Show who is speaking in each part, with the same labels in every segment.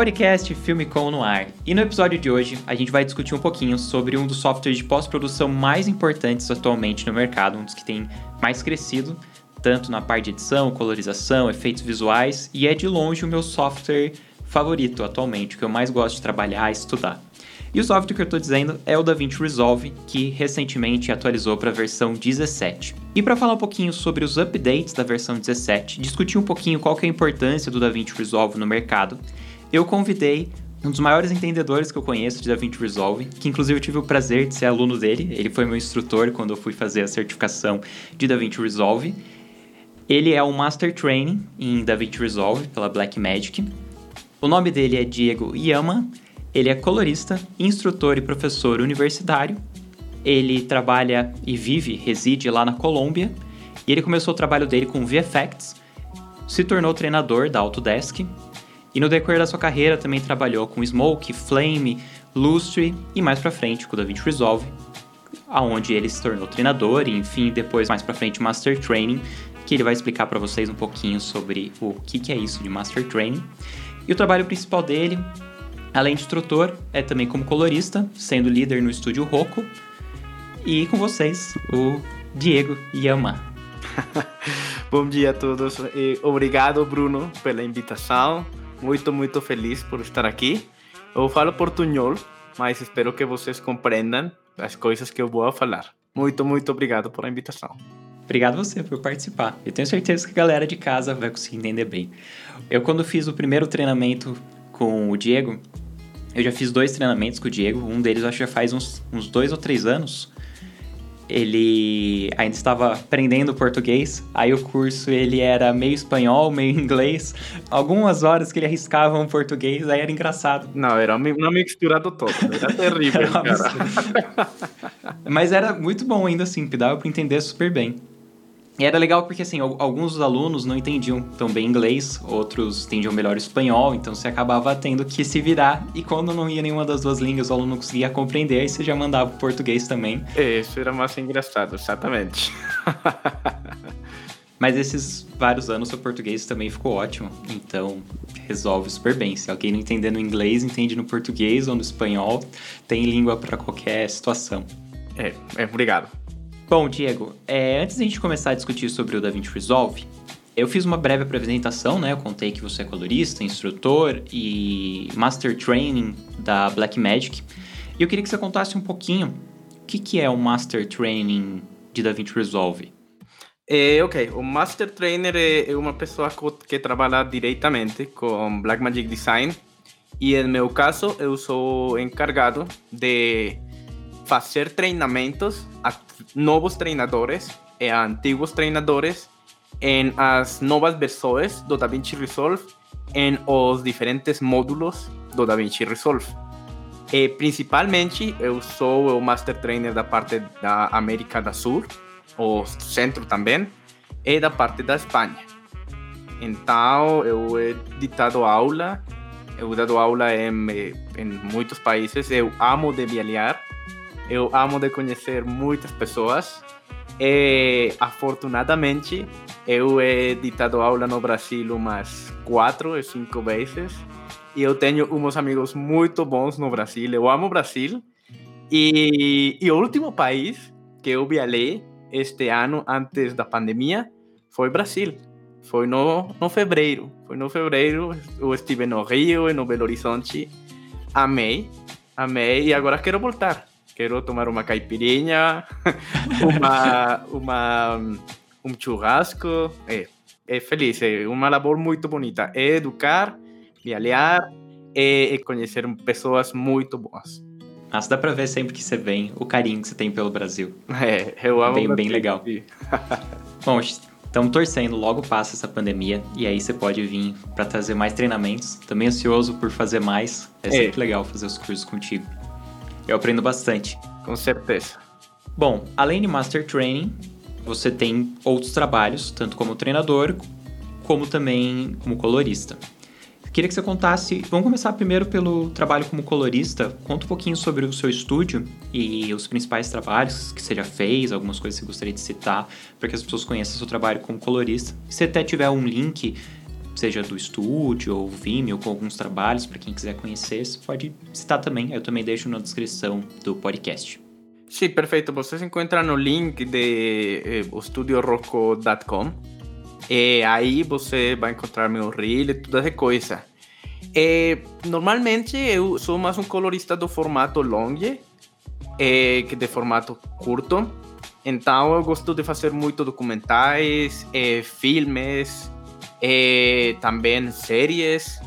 Speaker 1: Podcast Filme Com no ar. E no episódio de hoje, a gente vai discutir um pouquinho sobre um dos softwares de pós-produção mais importantes atualmente no mercado, um dos que tem mais crescido, tanto na parte de edição, colorização, efeitos visuais, e é de longe o meu software favorito atualmente, o que eu mais gosto de trabalhar e estudar. E o software que eu estou dizendo é o DaVinci Resolve, que recentemente atualizou para a versão 17. E para falar um pouquinho sobre os updates da versão 17, discutir um pouquinho qual é a importância do DaVinci Resolve no mercado, eu convidei um dos maiores entendedores que eu conheço de DaVinci Resolve, que inclusive eu tive o prazer de ser aluno dele. Ele foi meu instrutor quando eu fui fazer a certificação de DaVinci Resolve. Ele é um Master Training em DaVinci Resolve pela Blackmagic. O nome dele é Diego Yama. Ele é colorista, instrutor e professor universitário. Ele trabalha e vive, reside lá na Colômbia. E ele começou o trabalho dele com VFX, se tornou treinador da Autodesk e no decorrer da sua carreira também trabalhou com Smoke, Flame, Lustre e mais para frente com o DaVinci Resolve, aonde ele se tornou treinador e enfim depois mais para frente Master Training, que ele vai explicar para vocês um pouquinho sobre o que, que é isso de Master Training. E o trabalho principal dele, além de instrutor, é também como colorista, sendo líder no estúdio Rocco. E com vocês, o Diego Yama.
Speaker 2: Bom dia a todos. Obrigado, Bruno, pela invitação muito, muito feliz por estar aqui. Eu falo portunhol, mas espero que vocês compreendam as coisas que eu vou falar. Muito, muito obrigado por a invitação.
Speaker 1: Obrigado você por participar. Eu tenho certeza que a galera de casa vai conseguir entender bem. Eu, quando fiz o primeiro treinamento com o Diego, eu já fiz dois treinamentos com o Diego. Um deles acho que já faz uns, uns dois ou três anos ele ainda estava aprendendo português, aí o curso ele era meio espanhol, meio inglês. Algumas horas que ele arriscava um português, aí era engraçado.
Speaker 2: Não, era uma mistura do todo, era terrível, era.
Speaker 1: Mas era muito bom ainda assim, dava para entender super bem. E era legal porque, assim, alguns dos alunos não entendiam tão bem inglês, outros entendiam melhor espanhol, então você acabava tendo que se virar. E quando não ia nenhuma das duas línguas, o aluno não conseguia compreender, aí você já mandava o português também.
Speaker 2: Isso era mais engraçado, exatamente.
Speaker 1: Mas esses vários anos o português também ficou ótimo, então resolve super bem. Se alguém não entender no inglês, entende no português ou no espanhol, tem língua para qualquer situação.
Speaker 2: É, é, obrigado.
Speaker 1: Bom, Diego, é, antes da gente começar a discutir sobre o DaVinci Resolve, eu fiz uma breve apresentação, né? Eu contei que você é colorista, instrutor e Master Training da Blackmagic. E eu queria que você contasse um pouquinho o que, que é o Master Training de DaVinci Resolve.
Speaker 2: É, ok, o Master Trainer é, é uma pessoa que trabalha diretamente com Blackmagic Design e, no meu caso, eu sou encargado de fazer treinamentos a novos treinadores e a antigos treinadores em as novas versões do DaVinci Resolve em os diferentes módulos do DaVinci Resolve. E, principalmente, eu sou o Master Trainer da parte da América do Sul, o centro também, e da parte da Espanha. Então, eu he ditado aula, eu dado aula em, em muitos países, eu amo de viajar, eu amo de conhecer muitas pessoas. E, afortunadamente, eu he ditado aula no Brasil umas quatro ou cinco vezes. E eu tenho uns amigos muito bons no Brasil. Eu amo o Brasil. E, e o último país que eu viajei este ano, antes da pandemia, foi Brasil. Foi no, no fevereiro. Foi no fevereiro. Eu estive no Rio e no Belo Horizonte. Amei. Amei. E agora quero voltar quero tomar uma caipirinha, uma, uma, um churrasco. É, é feliz, é uma labor muito bonita. É educar, viajar e, conhecer pessoas muito boas.
Speaker 1: Nossa, dá pra ver sempre que você vem o carinho que você tem pelo Brasil.
Speaker 2: É, eu amo
Speaker 1: bem, bem legal. Bom, Estamos torcendo, logo passa essa pandemia e aí você pode vir para trazer mais treinamentos. Também ansioso por fazer mais. É, é sempre legal fazer os cursos contigo. Eu aprendo bastante.
Speaker 2: Com certeza.
Speaker 1: Bom, além de Master Training, você tem outros trabalhos, tanto como treinador, como também como colorista. Queria que você contasse. Vamos começar primeiro pelo trabalho como colorista. Conta um pouquinho sobre o seu estúdio e os principais trabalhos que você já fez, algumas coisas que você gostaria de citar, para que as pessoas conheçam o seu trabalho como colorista. Se até tiver um link, seja do estúdio ou Vimeo, com alguns trabalhos, para quem quiser conhecer, você pode citar também. Eu também deixo na descrição do podcast.
Speaker 2: Sim, perfeito. Vocês encontram no link de eh, estudiorocco.com e aí você vai encontrar meu reel e toda essa coisa. E, normalmente eu sou mais um colorista do formato long e, que de formato curto. Então eu gosto de fazer muito documentais, e, filmes, e, também séries.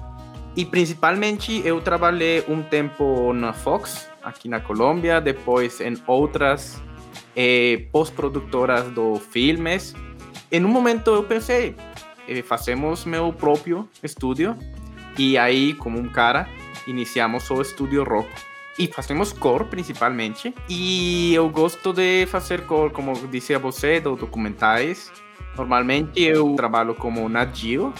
Speaker 2: E principalmente eu trabalhei um tempo na Fox, aqui na Colômbia, depois em outras pós-produtoras do filmes em um momento eu pensei, eh, fazemos meu próprio estúdio e aí, como um cara, iniciamos o estúdio rock. E fazemos core principalmente. E eu gosto de fazer core, como disse a você, do documentais. Normalmente eu trabalho como Nat Geo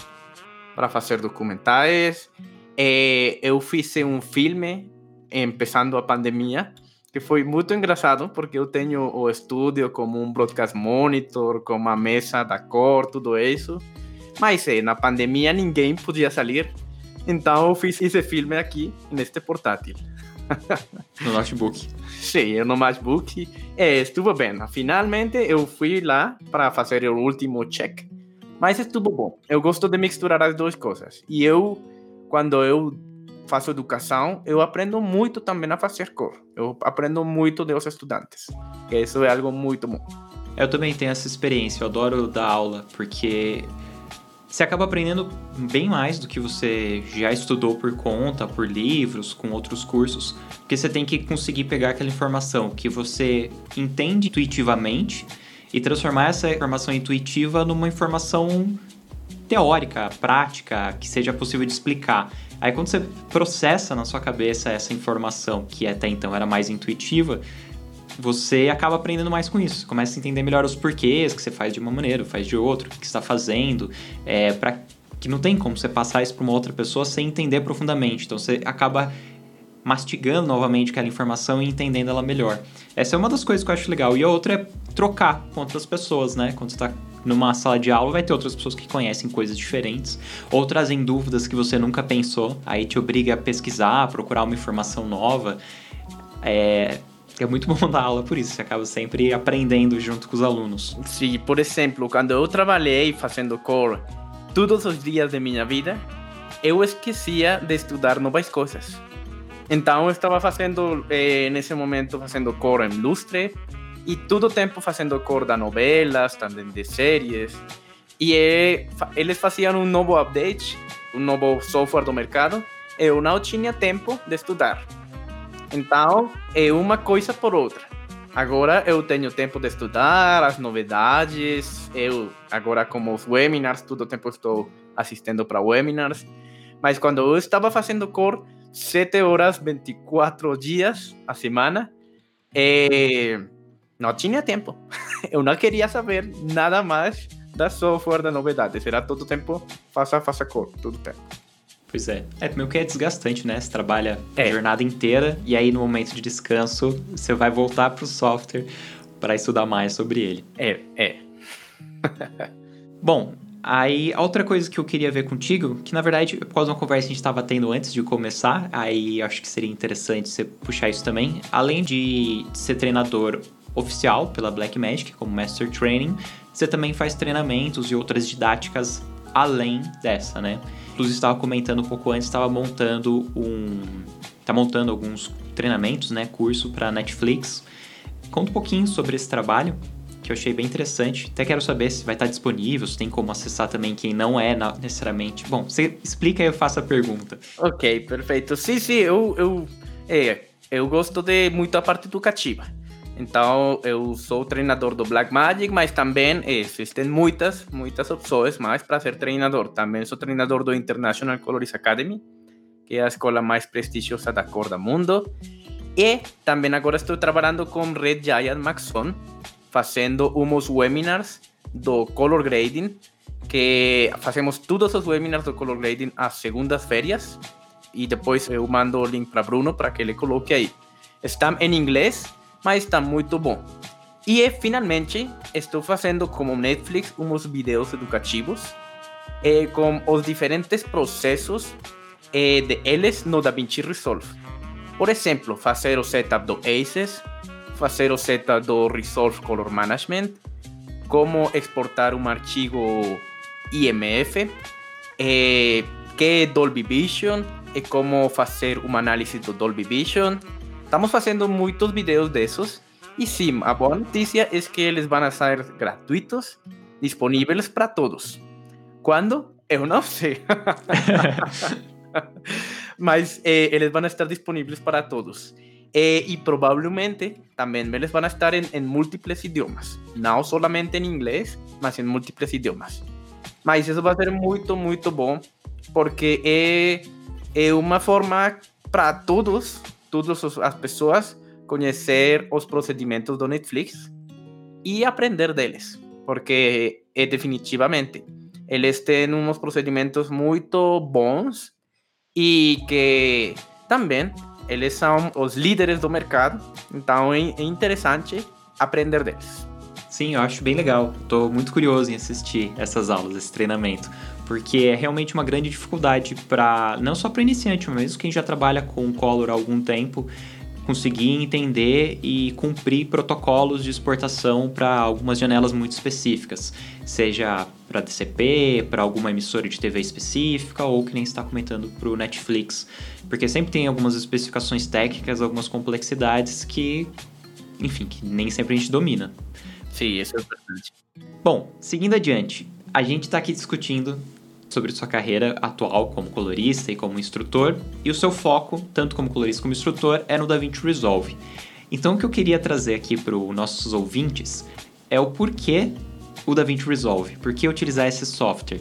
Speaker 2: para fazer documentais. E eu fiz um filme, começando a pandemia, que foi muito engraçado, porque eu tenho o estúdio como um broadcast monitor, com uma mesa da cor, tudo isso. Mas é, na pandemia ninguém podia sair, então eu fiz esse filme aqui, neste portátil.
Speaker 1: No notebook.
Speaker 2: Sim, no notebook. É, estuvo bem. Finalmente eu fui lá para fazer o último check, mas estuvo bom. Eu gosto de misturar as duas coisas. E eu, quando eu faço educação, eu aprendo muito também a fazer cor. Eu aprendo muito dos estudantes, que isso é algo muito bom.
Speaker 1: Eu também tenho essa experiência, eu adoro dar aula, porque você acaba aprendendo bem mais do que você já estudou por conta, por livros, com outros cursos, porque você tem que conseguir pegar aquela informação que você entende intuitivamente e transformar essa informação intuitiva numa informação teórica, prática, que seja possível de explicar. Aí quando você processa na sua cabeça essa informação, que até então era mais intuitiva, você acaba aprendendo mais com isso. Você começa a entender melhor os porquês que você faz de uma maneira, faz de outra, o que está fazendo, é, para que não tem como você passar isso para uma outra pessoa sem entender profundamente. Então você acaba mastigando novamente aquela informação e entendendo ela melhor. Essa é uma das coisas que eu acho legal. E a outra é trocar com outras pessoas, né? Quando você está numa sala de aula vai ter outras pessoas que conhecem coisas diferentes ou trazem dúvidas que você nunca pensou, aí te obriga a pesquisar, a procurar uma informação nova. É, é muito bom dar aula por isso, você acaba sempre aprendendo junto com os alunos.
Speaker 2: Sim, por exemplo, quando eu trabalhei fazendo core todos os dias de minha vida, eu esquecia de estudar novas coisas. Então eu estava fazendo, eh, nesse momento, fazendo core em Lustre, e todo o tempo fazendo cor da novelas, também de séries. E é, eles faziam um novo update, um novo software do mercado, eu não tinha tempo de estudar. Então, é uma coisa por outra. Agora eu tenho tempo de estudar as novidades. Eu agora como os webinars, todo tempo estou assistindo para webinars. Mas quando eu estava fazendo cor, 7 horas, 24 dias a semana, é, não tinha tempo. Eu não queria saber nada mais da software, da novidade. Será todo tempo, faça, faça cor, todo tempo.
Speaker 1: Pois é. É meio que é desgastante, né? Você trabalha é. a jornada inteira e aí no momento de descanso você vai voltar para o software para estudar mais sobre ele.
Speaker 2: É, é.
Speaker 1: Bom, aí outra coisa que eu queria ver contigo, que na verdade, por causa de uma conversa que a gente estava tendo antes de começar, aí acho que seria interessante você puxar isso também. Além de ser treinador oficial pela Blackmagic, como Master Training, você também faz treinamentos e outras didáticas além dessa, né? Inclusive, estava comentando um pouco antes, estava montando um. Tá montando alguns treinamentos, né? Curso para Netflix. Conta um pouquinho sobre esse trabalho, que eu achei bem interessante. Até quero saber se vai estar disponível, se tem como acessar também quem não é necessariamente. Bom, você explica e eu faço a pergunta.
Speaker 2: Ok, perfeito. Sim, sim, eu, eu, é, eu gosto de muito a parte educativa. Então, eu sou treinador do Blackmagic, mas também existem muitas, muitas opções mais para ser treinador. Também sou treinador do International Colorist Academy, que é a escola mais prestigiosa da cor do mundo. E também agora estou trabalhando com Red Giant Maxon, fazendo uns webinars do color grading, que fazemos todos os webinars do color grading às segundas-férias. E depois eu mando o link para Bruno para que ele coloque aí. Estão em inglês mas está muito bom. E finalmente estou fazendo como Netflix uns vídeos educativos eh, com os diferentes processos eh, de eles no DaVinci Resolve. Por exemplo, fazer o setup do ACES, fazer o setup do Resolve Color Management, como exportar um arquivo IMF, eh, que é Dolby Vision e como fazer uma análise do Dolby Vision, Estamos fazendo muitos vídeos desses. E sim, a boa notícia é que eles vão ser gratuitos, disponíveis para todos. Quando? Eu não sei. Mas eh, eles vão estar disponíveis para todos. Eh, e provavelmente também eles vão estar em, em múltiplos idiomas. Não somente em inglês, mas em múltiplos idiomas. Mas isso vai ser muito, muito bom, porque é, é uma forma para todos todas as pessoas conhecer os procedimentos do Netflix e aprender deles, porque é definitivamente eles têm uns procedimentos muito bons e que também eles são os líderes do mercado, então é interessante aprender deles.
Speaker 1: Sim, eu acho bem legal. Estou muito curioso em assistir essas aulas, esse treinamento, porque é realmente uma grande dificuldade para não só para iniciante, mas mesmo quem já trabalha com Color há algum tempo, conseguir entender e cumprir protocolos de exportação para algumas janelas muito específicas, seja para DCP, para alguma emissora de TV específica ou que nem está comentando para o Netflix, porque sempre tem algumas especificações técnicas, algumas complexidades que, enfim, que nem sempre a gente domina.
Speaker 2: Sim, isso é verdade.
Speaker 1: Bom, seguindo adiante, a gente está aqui discutindo sobre sua carreira atual como colorista e como instrutor, e o seu foco, tanto como colorista como instrutor, é no DaVinci Resolve. Então, o que eu queria trazer aqui para os nossos ouvintes é o porquê o DaVinci Resolve, por que utilizar esse software.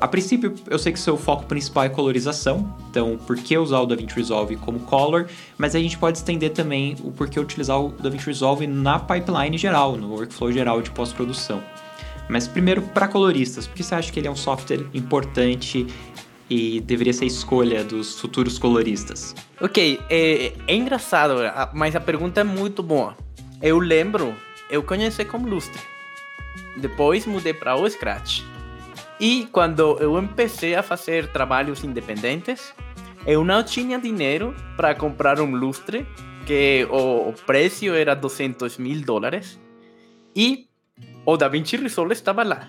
Speaker 1: A princípio, eu sei que seu foco principal é colorização, então por que usar o DaVinci Resolve como color, mas a gente pode estender também o porquê utilizar o DaVinci Resolve na pipeline geral, no workflow geral de pós-produção. Mas primeiro, para coloristas, por que você acha que ele é um software importante e deveria ser escolha dos futuros coloristas?
Speaker 2: Ok, é, é engraçado, mas a pergunta é muito boa. Eu lembro, eu conheci como Lustre, depois mudei para o Scratch. E quando eu comecei a fazer trabalhos independentes, eu não tinha dinheiro para comprar um lustre, que o preço era 200 mil dólares, e o DaVinci Resolve estava lá.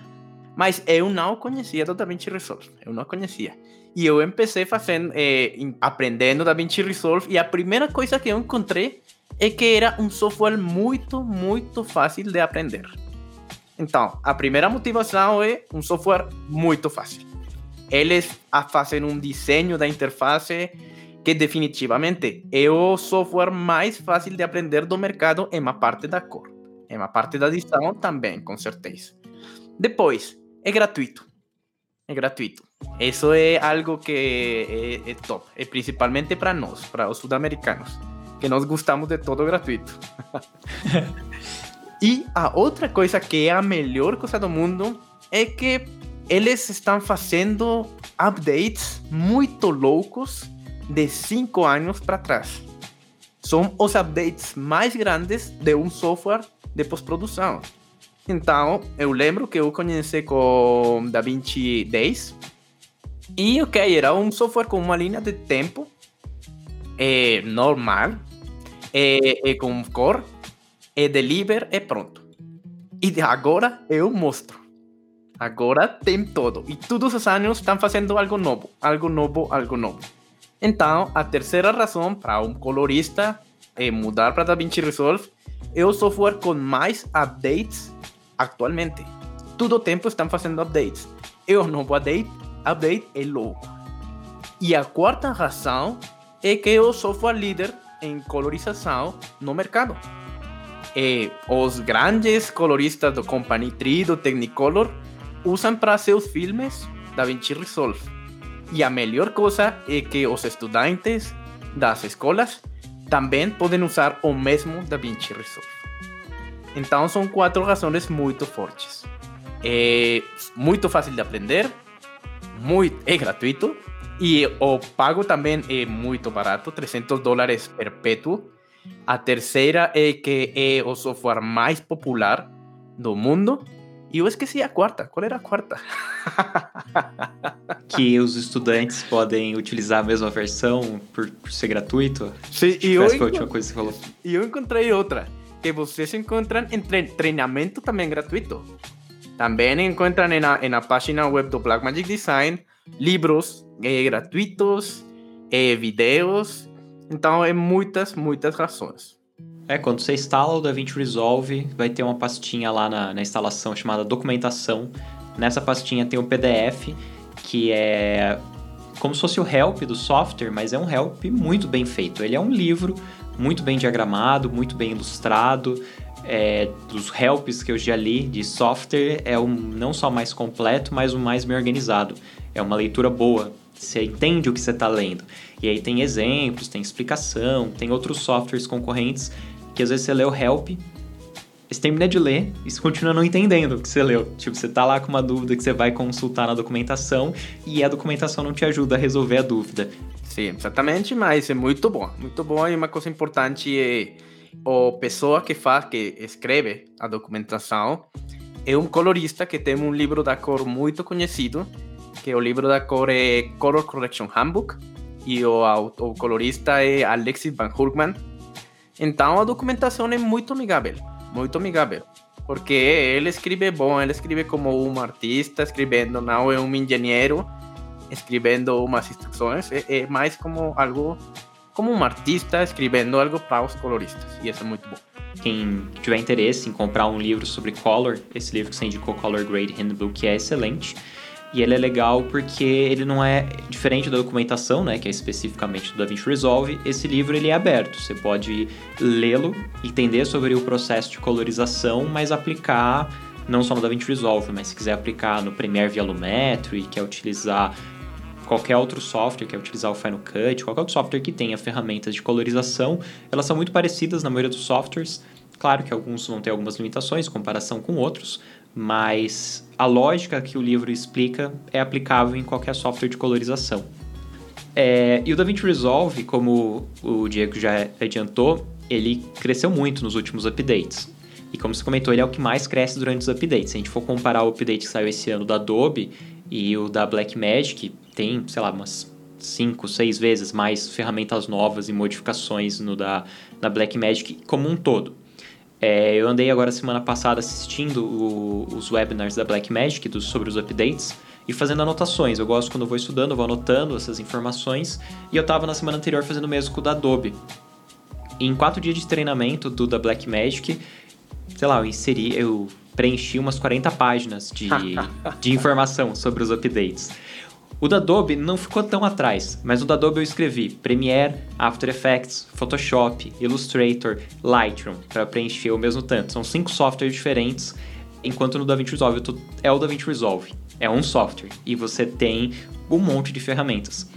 Speaker 2: Mas eu não conhecia do DaVinci Resolve, eu não conhecia. E eu comecei fazendo, eh, aprendendo DaVinci Resolve, e a primeira coisa que eu encontrei é que era um software muito, muito fácil de aprender. Então, a primeira motivação é um software muito fácil. Eles fazem um desenho da interface que definitivamente é o software mais fácil de aprender do mercado em uma parte da cor. Em uma parte da edição também, com certeza. Depois, é gratuito. É gratuito. Isso é algo que é, é top. É principalmente para nós, para os sul-americanos, que nós gostamos de todo gratuito. E a outra coisa que é a melhor coisa do mundo é que eles estão fazendo updates muito loucos de 5 anos para trás. São os updates mais grandes de um software de pós-produção. Então, eu lembro que eu conheci com DaVinci 10. E, ok, era um software com uma linha de tempo é, normal, é, é, com cor, é deliver, é pronto. E agora é um monstro. Agora tem todo. E todos os anos estão fazendo algo novo, algo novo, algo novo. Então, a terceira razão para um colorista é mudar para DaVinci Resolve é o software com mais updates atualmente. Todo tempo estão fazendo updates. E o novo update, update é louco. E a quarta razão é que é o software líder em colorização no mercado. os grandes coloristas do Company 3, do Technicolor, usam para seus filmes DaVinci Resolve. E a melhor coisa é que os estudantes das escolas também podem usar o mesmo DaVinci Resolve. Então são quatro razões muito fortes. É muito fácil de aprender, muito, é gratuito e o pago também é muito barato, 300 dólares perpétuo. A terceira é que é o software mais popular do mundo. E eu esqueci a quarta. Qual era a quarta?
Speaker 1: que os estudantes podem utilizar a mesma versão por, por ser gratuito.
Speaker 2: Sim, e eu. E eu encontrei outra. Que vocês encontram em treinamento também gratuito. Também encontram na, na página web do Blackmagic Design livros eh, gratuitos, eh, vídeos. Então, é muitas, muitas razões.
Speaker 1: É, quando você instala o DaVinci Resolve, vai ter uma pastinha lá na, na instalação chamada documentação. Nessa pastinha tem um PDF que é como se fosse o help do software, mas é um help muito bem feito. Ele é um livro muito bem diagramado, muito bem ilustrado. É, dos helps que eu já li de software, é o não só mais completo, mas o mais bem organizado. É uma leitura boa, você entende o que você está lendo. E aí tem exemplos, tem explicação, tem outros softwares concorrentes que às vezes você lê o help, você termina de ler e você continua não entendendo o que você leu. Tipo, você tá lá com uma dúvida que você vai consultar na documentação e a documentação não te ajuda a resolver a dúvida.
Speaker 2: Sim, exatamente, mas é muito bom. Muito bom e uma coisa importante é a pessoa que faz, que escreve a documentação, é um colorista que tem um livro da cor muito conhecido que o livro da cor é Color Correction Handbook e o, o colorista é Alexis Van Hurkman. Então a documentação é muito amigável, muito amigável. Porque ele escreve bom, ele escreve como um artista escrevendo, não é um engenheiro escrevendo umas instruções, é, é mais como algo, como um artista escrevendo algo para os coloristas, e isso é muito bom.
Speaker 1: Quem tiver interesse em comprar um livro sobre color, esse livro que você indicou, Color Grade Handbook, é excelente. E ele é legal porque ele não é diferente da documentação, né, que é especificamente do DaVinci Resolve. Esse livro ele é aberto, você pode lê-lo, entender sobre o processo de colorização, mas aplicar não só no DaVinci Resolve, mas se quiser aplicar no Premiere via Lumetri, quer utilizar qualquer outro software, quer utilizar o Final Cut, qualquer outro software que tenha ferramentas de colorização, elas são muito parecidas na maioria dos softwares. Claro que alguns vão ter algumas limitações em comparação com outros, mas a lógica que o livro explica é aplicável em qualquer software de colorização. É, e o DaVinci Resolve, como o Diego já adiantou, ele cresceu muito nos últimos updates. E como você comentou, ele é o que mais cresce durante os updates. Se a gente for comparar o update que saiu esse ano da Adobe e o da Blackmagic, tem, sei lá, umas 5, 6 vezes mais ferramentas novas e modificações no da, da Blackmagic como um todo. É, eu andei agora semana passada assistindo o, os webinars da Blackmagic sobre os updates e fazendo anotações. Eu gosto quando eu vou estudando, eu vou anotando essas informações. E eu estava na semana anterior fazendo o mesmo com o da Adobe. E em quatro dias de treinamento do da Blackmagic, sei lá, eu inseri, eu preenchi umas 40 páginas de, de informação sobre os updates. O da Adobe não ficou tão atrás, mas o da Adobe eu escrevi Premiere, After Effects, Photoshop, Illustrator, Lightroom para preencher o mesmo tanto. São cinco softwares diferentes, enquanto no DaVinci Resolve tô, é o DaVinci Resolve. É um software e você tem um monte de ferramentas.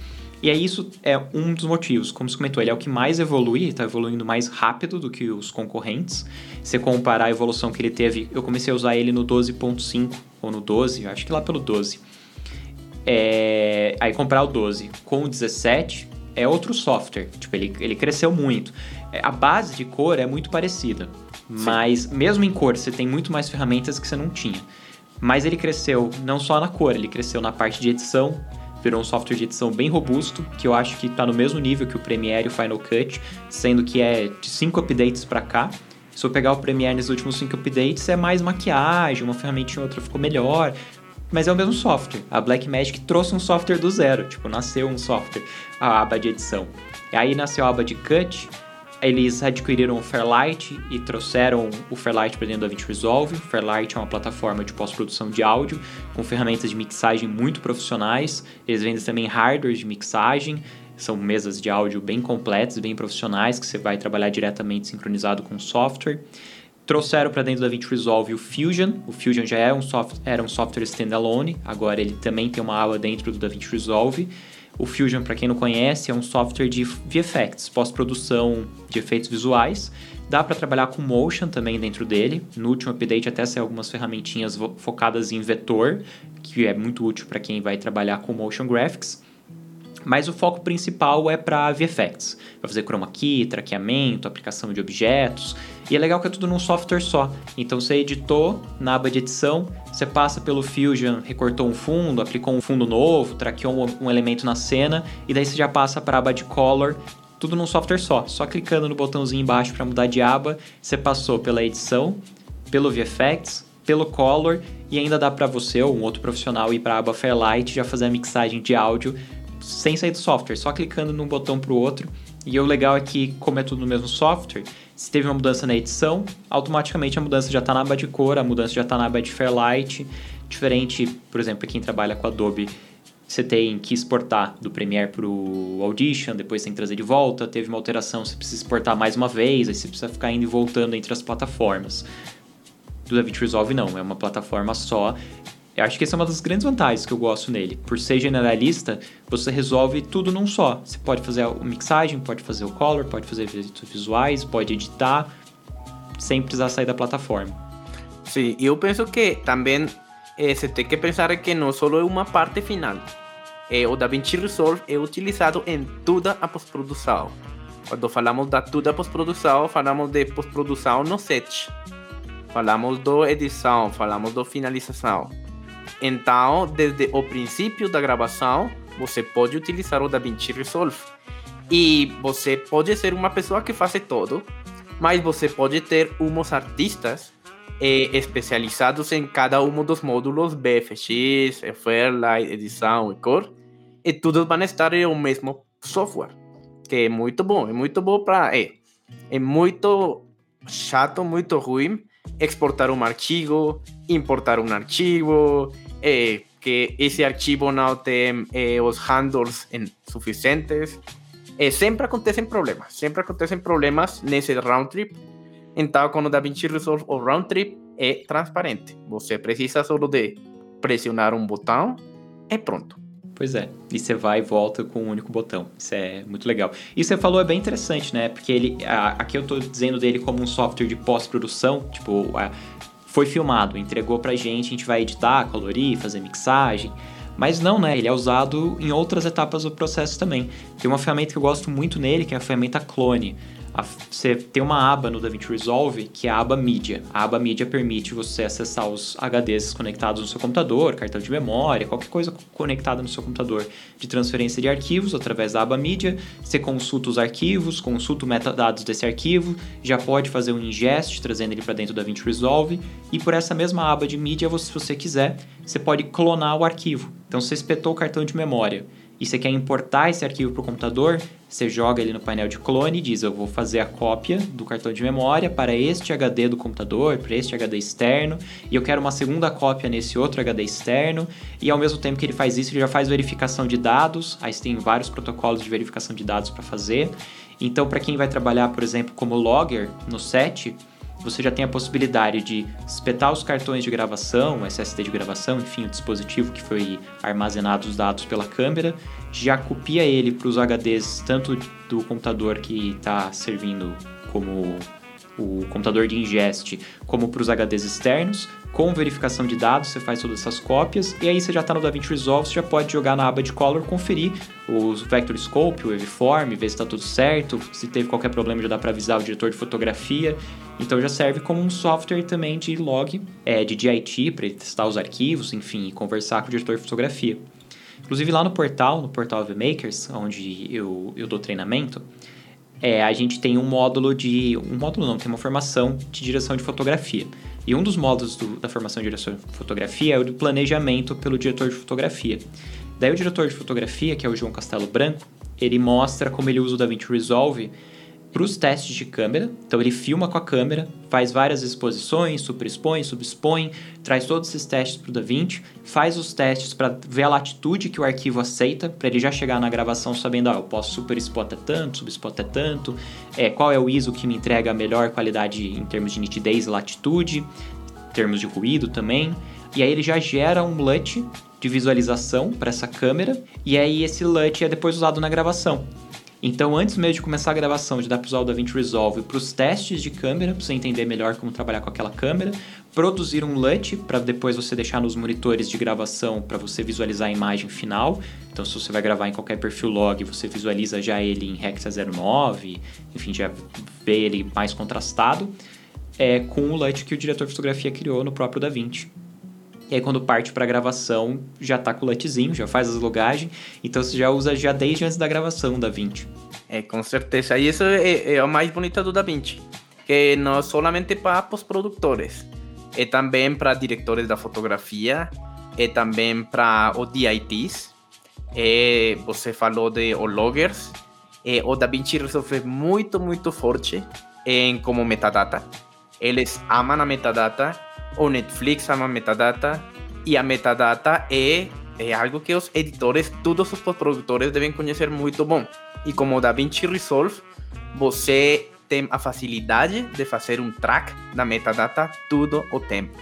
Speaker 1: E aí isso é um dos motivos. Como você comentou, ele é o que mais evolui, está evoluindo mais rápido do que os concorrentes. Se comparar a evolução que ele teve, eu comecei a usar ele no 12.5 ou no 12, acho que lá pelo 12 é, aí comprar o 12 com o 17 é outro software. Tipo, ele, ele cresceu muito. É, a base de cor é muito parecida. Mas Sim. mesmo em cor, você tem muito mais ferramentas que você não tinha. Mas ele cresceu não só na cor, ele cresceu na parte de edição, virou um software de edição bem robusto, que eu acho que está no mesmo nível que o Premiere e o Final Cut, sendo que é de 5 updates para cá. Se eu pegar o Premiere nos últimos 5 updates, é mais maquiagem, uma ferramentinha outra ficou melhor, mas é o mesmo software. A Blackmagic trouxe um software do zero, tipo, nasceu um software, a aba de edição. E aí nasceu a aba de cut, eles adquiriram o Fairlight e trouxeram o Fairlight para dentro da DaVinci Resolve. O Fairlight é uma plataforma de pós-produção de áudio com ferramentas de mixagem muito profissionais. Eles vendem também hardware de mixagem, são mesas de áudio bem completas, bem profissionais, que você vai trabalhar diretamente sincronizado com o software. Trouxeram para dentro do DaVinci Resolve o Fusion. O Fusion já é um soft, era um software standalone, agora ele também tem uma aba dentro do DaVinci Resolve. O Fusion, para quem não conhece, é um software de VFX, pós-produção de efeitos visuais. Dá para trabalhar com motion também dentro dele. No último update até saiu algumas ferramentinhas focadas em vetor, que é muito útil para quem vai trabalhar com motion graphics. Mas o foco principal é para VFX. Vai fazer chroma key, traqueamento, aplicação de objetos. E é legal que é tudo num software só. Então você editou na aba de edição, você passa pelo Fusion, recortou um fundo, aplicou um fundo novo, traqueou um, elemento na cena, e daí você já passa para a aba de color, tudo num software só. Só clicando no botãozinho embaixo para mudar de aba, você passou pela edição, pelo VFX, pelo color e ainda dá para você ou um outro profissional ir para a aba Fairlight já fazer a mixagem de áudio sem sair do software, só clicando num botão para o outro. E o legal é que, como é tudo no mesmo software, se teve uma mudança na edição, automaticamente a mudança já está na aba de cor, a mudança já está na aba de Fairlight. Diferente, por exemplo, quem trabalha com Adobe, você tem que exportar do Premiere para o Audition, depois tem que trazer de volta, teve uma alteração, você precisa exportar mais uma vez, aí você precisa ficar indo e voltando entre as plataformas. Do DaVinci Resolve não, é uma plataforma só eu acho que essa é uma das grandes vantagens que eu gosto nele. Por ser generalista, você resolve tudo num só. Você pode fazer a mixagem, pode fazer o color, pode fazer visuais, pode editar, sem precisar sair da plataforma.
Speaker 2: Sim, eu penso que também eh, você tem que pensar que não só é uma parte final. Eh, o DaVinci Resolve é utilizado em toda a pós-produção. Quando falamos da toda a pós-produção, falamos de pós-produção no set. Falamos do edição, falamos do finalização. Então, desde o princípio da gravação, você pode utilizar o DaVinci Resolve. E você pode ser uma pessoa que faz tudo, mas você pode ter uns artistas eh, especializados em cada um dos módulos BFX, Fairlight, edição e cor, e todos vão estar em o mesmo software, que é muito bom, é muito bom para... É, é muito chato, muito ruim exportar um arquivo, importar um arquivo, eh, que esse arquivo não tem eh, os handles suficientes. Eh, sempre acontecem problemas, sempre acontecem problemas nesse round trip. Então, quando o DaVinci Resolve o round trip é transparente. Você precisa só de pressionar um botão e pronto.
Speaker 1: Pois é, e você vai e volta com um único botão. Isso é muito legal. E você falou é bem interessante, né? Porque ele, aqui eu estou dizendo dele como um software de pós-produção, tipo, foi filmado, entregou pra gente, a gente vai editar, colorir, fazer mixagem. Mas não, né? Ele é usado em outras etapas do processo também. Tem uma ferramenta que eu gosto muito nele, que é a ferramenta Clone você tem uma aba no DaVinci Resolve que é a aba mídia. A aba mídia permite você acessar os HDs conectados no seu computador, cartão de memória, qualquer coisa conectada no seu computador de transferência de arquivos através da aba mídia. Você consulta os arquivos, consulta o metadados desse arquivo, já pode fazer um ingest trazendo ele para dentro do DaVinci Resolve e por essa mesma aba de mídia, se você quiser, você pode clonar o arquivo. Então você espetou o cartão de memória e você quer importar esse arquivo para o computador, você joga ele no painel de clone e diz: Eu vou fazer a cópia do cartão de memória para este HD do computador, para este HD externo, e eu quero uma segunda cópia nesse outro HD externo. E ao mesmo tempo que ele faz isso, ele já faz verificação de dados. Aí você tem vários protocolos de verificação de dados para fazer. Então, para quem vai trabalhar, por exemplo, como logger no set, você já tem a possibilidade de espetar os cartões de gravação, o SSD de gravação, enfim, o dispositivo que foi armazenado os dados pela câmera, já copia ele para os HDs tanto do computador que está servindo como o computador de ingest, como para os HDs externos, com verificação de dados, você faz todas essas cópias, e aí você já está no DaVinci Resolve, você já pode jogar na aba de Color, conferir o Vector Scope, o Waveform, ver se está tudo certo, se teve qualquer problema já dá para avisar o diretor de fotografia, então já serve como um software também de log, é, de DIT, para testar os arquivos, enfim, e conversar com o diretor de fotografia. Inclusive lá no portal, no portal VMakers, onde eu, eu dou treinamento, é, a gente tem um módulo de. Um módulo não, tem uma formação de direção de fotografia. E um dos módulos do, da formação de direção de fotografia é o do planejamento pelo diretor de fotografia. Daí o diretor de fotografia, que é o João Castelo Branco, ele mostra como ele usa o DaVinci Resolve para os testes de câmera. Então ele filma com a câmera, faz várias exposições, superexpõe, subexpõe, traz todos esses testes para o DaVinci, faz os testes para ver a latitude que o arquivo aceita, para ele já chegar na gravação sabendo, ah, eu posso superexpor até tanto, subexpor até tanto, é, qual é o ISO que me entrega a melhor qualidade em termos de nitidez e latitude, em termos de ruído também. E aí ele já gera um LUT de visualização para essa câmera, e aí esse LUT é depois usado na gravação. Então, antes mesmo de começar a gravação, de dar para usar o DaVinci Resolve para os testes de câmera, para você entender melhor como trabalhar com aquela câmera, produzir um LUT para depois você deixar nos monitores de gravação para você visualizar a imagem final. Então, se você vai gravar em qualquer perfil log, você visualiza já ele em Hexa 09, enfim, já vê ele mais contrastado, é, com o LUT que o diretor de fotografia criou no próprio DaVinci. E aí quando parte para gravação, já tá com o LUTzinho, já faz as logagens, então você já usa já desde antes da gravação da 20.
Speaker 2: É, com certeza. E isso é, é o mais bonito do DaVinci, que não solamente para pós-produtores, é também para diretores da fotografia, é também para os DITs, é, você falou de o loggers, é, o DaVinci Resolve é muito, muito forte em como metadata. Eles amam a metadata o Netflix ama metadata e a metadata é, é algo que os editores, todos os produtores devem conhecer muito bom. E como o DaVinci Resolve, você tem a facilidade de fazer um track da metadata todo o tempo.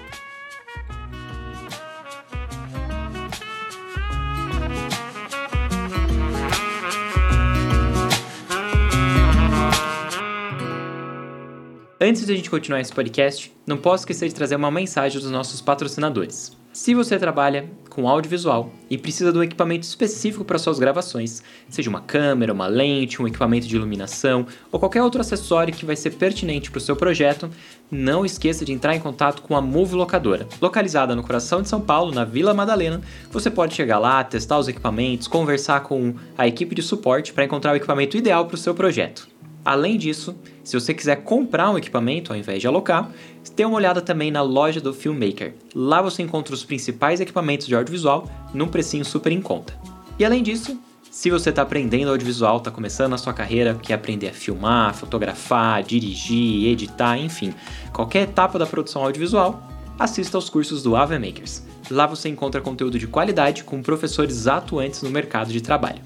Speaker 1: Antes de a gente continuar esse podcast, não posso esquecer de trazer uma mensagem dos nossos patrocinadores. Se você trabalha com audiovisual e precisa de um equipamento específico para suas gravações, seja uma câmera, uma lente, um equipamento de iluminação ou qualquer outro acessório que vai ser pertinente para o seu projeto, não esqueça de entrar em contato com a Move Locadora. Localizada no coração de São Paulo, na Vila Madalena, você pode chegar lá, testar os equipamentos, conversar com a equipe de suporte para encontrar o equipamento ideal para o seu projeto. Além disso, se você quiser comprar um equipamento ao invés de alocar, dê uma olhada também na loja do Filmmaker. Lá você encontra os principais equipamentos de audiovisual num precinho super em conta. E além disso, se você está aprendendo audiovisual, está começando a sua carreira, quer aprender a filmar, fotografar, dirigir, editar, enfim, qualquer etapa da produção audiovisual, assista aos cursos do Ave Makers. Lá você encontra conteúdo de qualidade com professores atuantes no mercado de trabalho.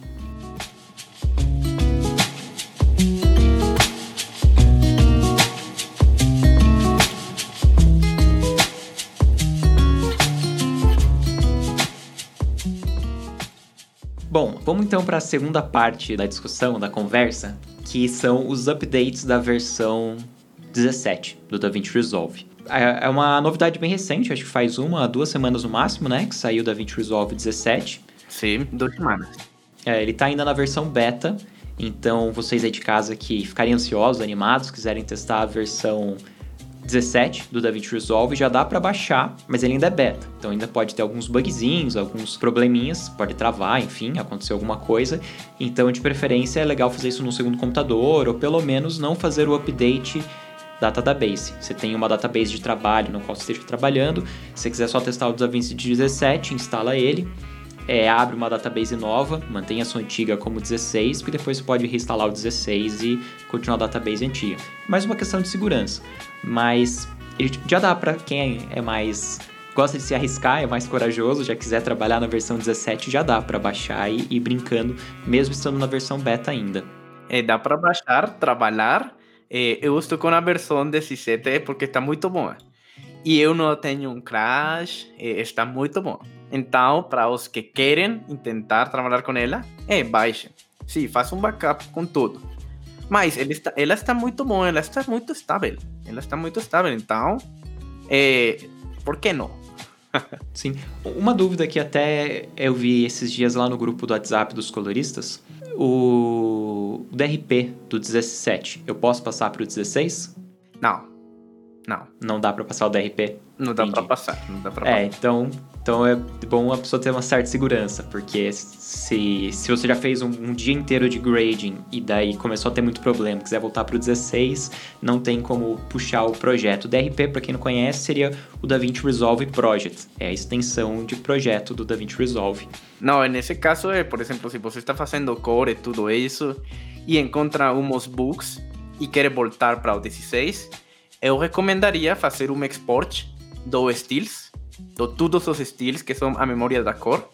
Speaker 1: Bom, vamos então para a segunda parte da discussão, da conversa, que são os updates da versão 17 do DaVinci Resolve. É, é uma novidade bem recente, acho que faz uma, duas semanas no máximo, né? Que saiu da DaVinci Resolve 17.
Speaker 2: Sim, duas semanas.
Speaker 1: É, ele está ainda na versão beta, então vocês aí de casa que ficarem ansiosos, animados, quiserem testar a versão 17 do DaVinci Resolve já dá para baixar, mas ele ainda é beta. Então ainda pode ter alguns bugzinhos, alguns probleminhas, pode travar, enfim, acontecer alguma coisa. Então, de preferência, é legal fazer isso no segundo computador, ou pelo menos não fazer o update da database. Você tem uma database de trabalho no qual você esteja trabalhando. Se você quiser só testar o DaVinci 17, instala ele. É, abre uma database nova, mantenha a sua antiga como 16, porque depois você pode reinstalar o 16 e continuar a database antiga. Mais uma questão de segurança mas já dá para quem é mais gosta de se arriscar, é mais corajoso, já quiser trabalhar na versão 17, já dá para baixar e ir brincando, mesmo estando na versão beta ainda.
Speaker 2: É, dá para baixar, trabalhar. É, eu estou com a versão 17 porque está muito boa. E eu não tenho um crash, é, está muito bom. Então, para os que querem tentar trabalhar com ela, é, baixem. Sim, faça um backup com tudo. Mas ele está, ela está muito bom, ela está muito estável. Ela está muito estável, então. É, por que não?
Speaker 1: Sim. Uma dúvida que até eu vi esses dias lá no grupo do WhatsApp dos coloristas. O DRP do 17, eu posso passar para o 16?
Speaker 2: Não. Não.
Speaker 1: Não dá para passar o DRP?
Speaker 2: Não dá para passar. Não dá pra
Speaker 1: é, então então é bom a pessoa ter uma certa segurança, porque se, se você já fez um, um, dia inteiro de grading e daí começou a ter muito problema, quiser voltar para o 16, não tem como puxar o projeto. O DRP, para quem não conhece, seria o DaVinci Resolve Project, é a extensão de projeto do DaVinci Resolve.
Speaker 2: Não, nesse caso é, por exemplo, se você está fazendo core tudo isso e encontra uns bugs e quer voltar para o 16, eu recomendaria fazer um export do styles, de todos os styles que são a memória da cor,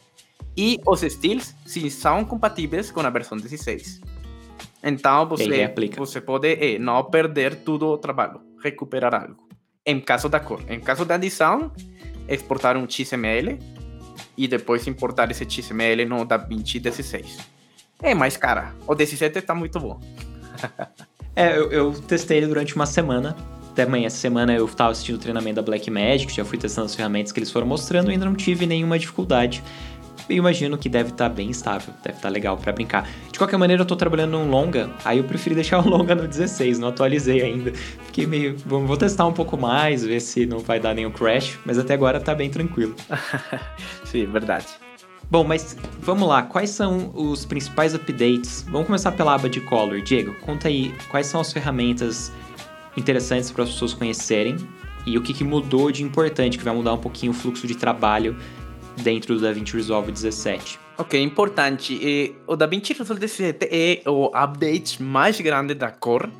Speaker 2: e os styles se são compatíveis com a versão 16. Então você, você pode eh, não perder todo o trabalho, recuperar algo. Em caso da cor. Em caso da adição, exportar um XML e depois importar esse XML no DaVinci 16. É mais cara. O 17 está muito bom.
Speaker 1: é, eu, eu testei ele durante uma semana até amanhã, essa semana eu estava assistindo o treinamento da Blackmagic, já fui testando as ferramentas que eles foram mostrando e ainda não tive nenhuma dificuldade eu imagino que deve estar tá bem estável, deve estar tá legal para brincar. De qualquer maneira, eu tô trabalhando num longa, aí eu preferi deixar o longa no 16, não atualizei ainda. Fiquei meio, vou testar um pouco mais, ver se não vai dar nenhum crash, mas até agora tá bem tranquilo.
Speaker 2: Sim, verdade.
Speaker 1: Bom, mas vamos lá, quais são os principais updates? Vamos começar pela aba de Color. Diego, conta aí quais são as ferramentas interessantes para as pessoas conhecerem e o que, que mudou de importante, que vai mudar um pouquinho o fluxo de trabalho dentro do DaVinci Resolve 17.
Speaker 2: Ok, importante. E, o DaVinci Resolve 17 é o update mais grande da Core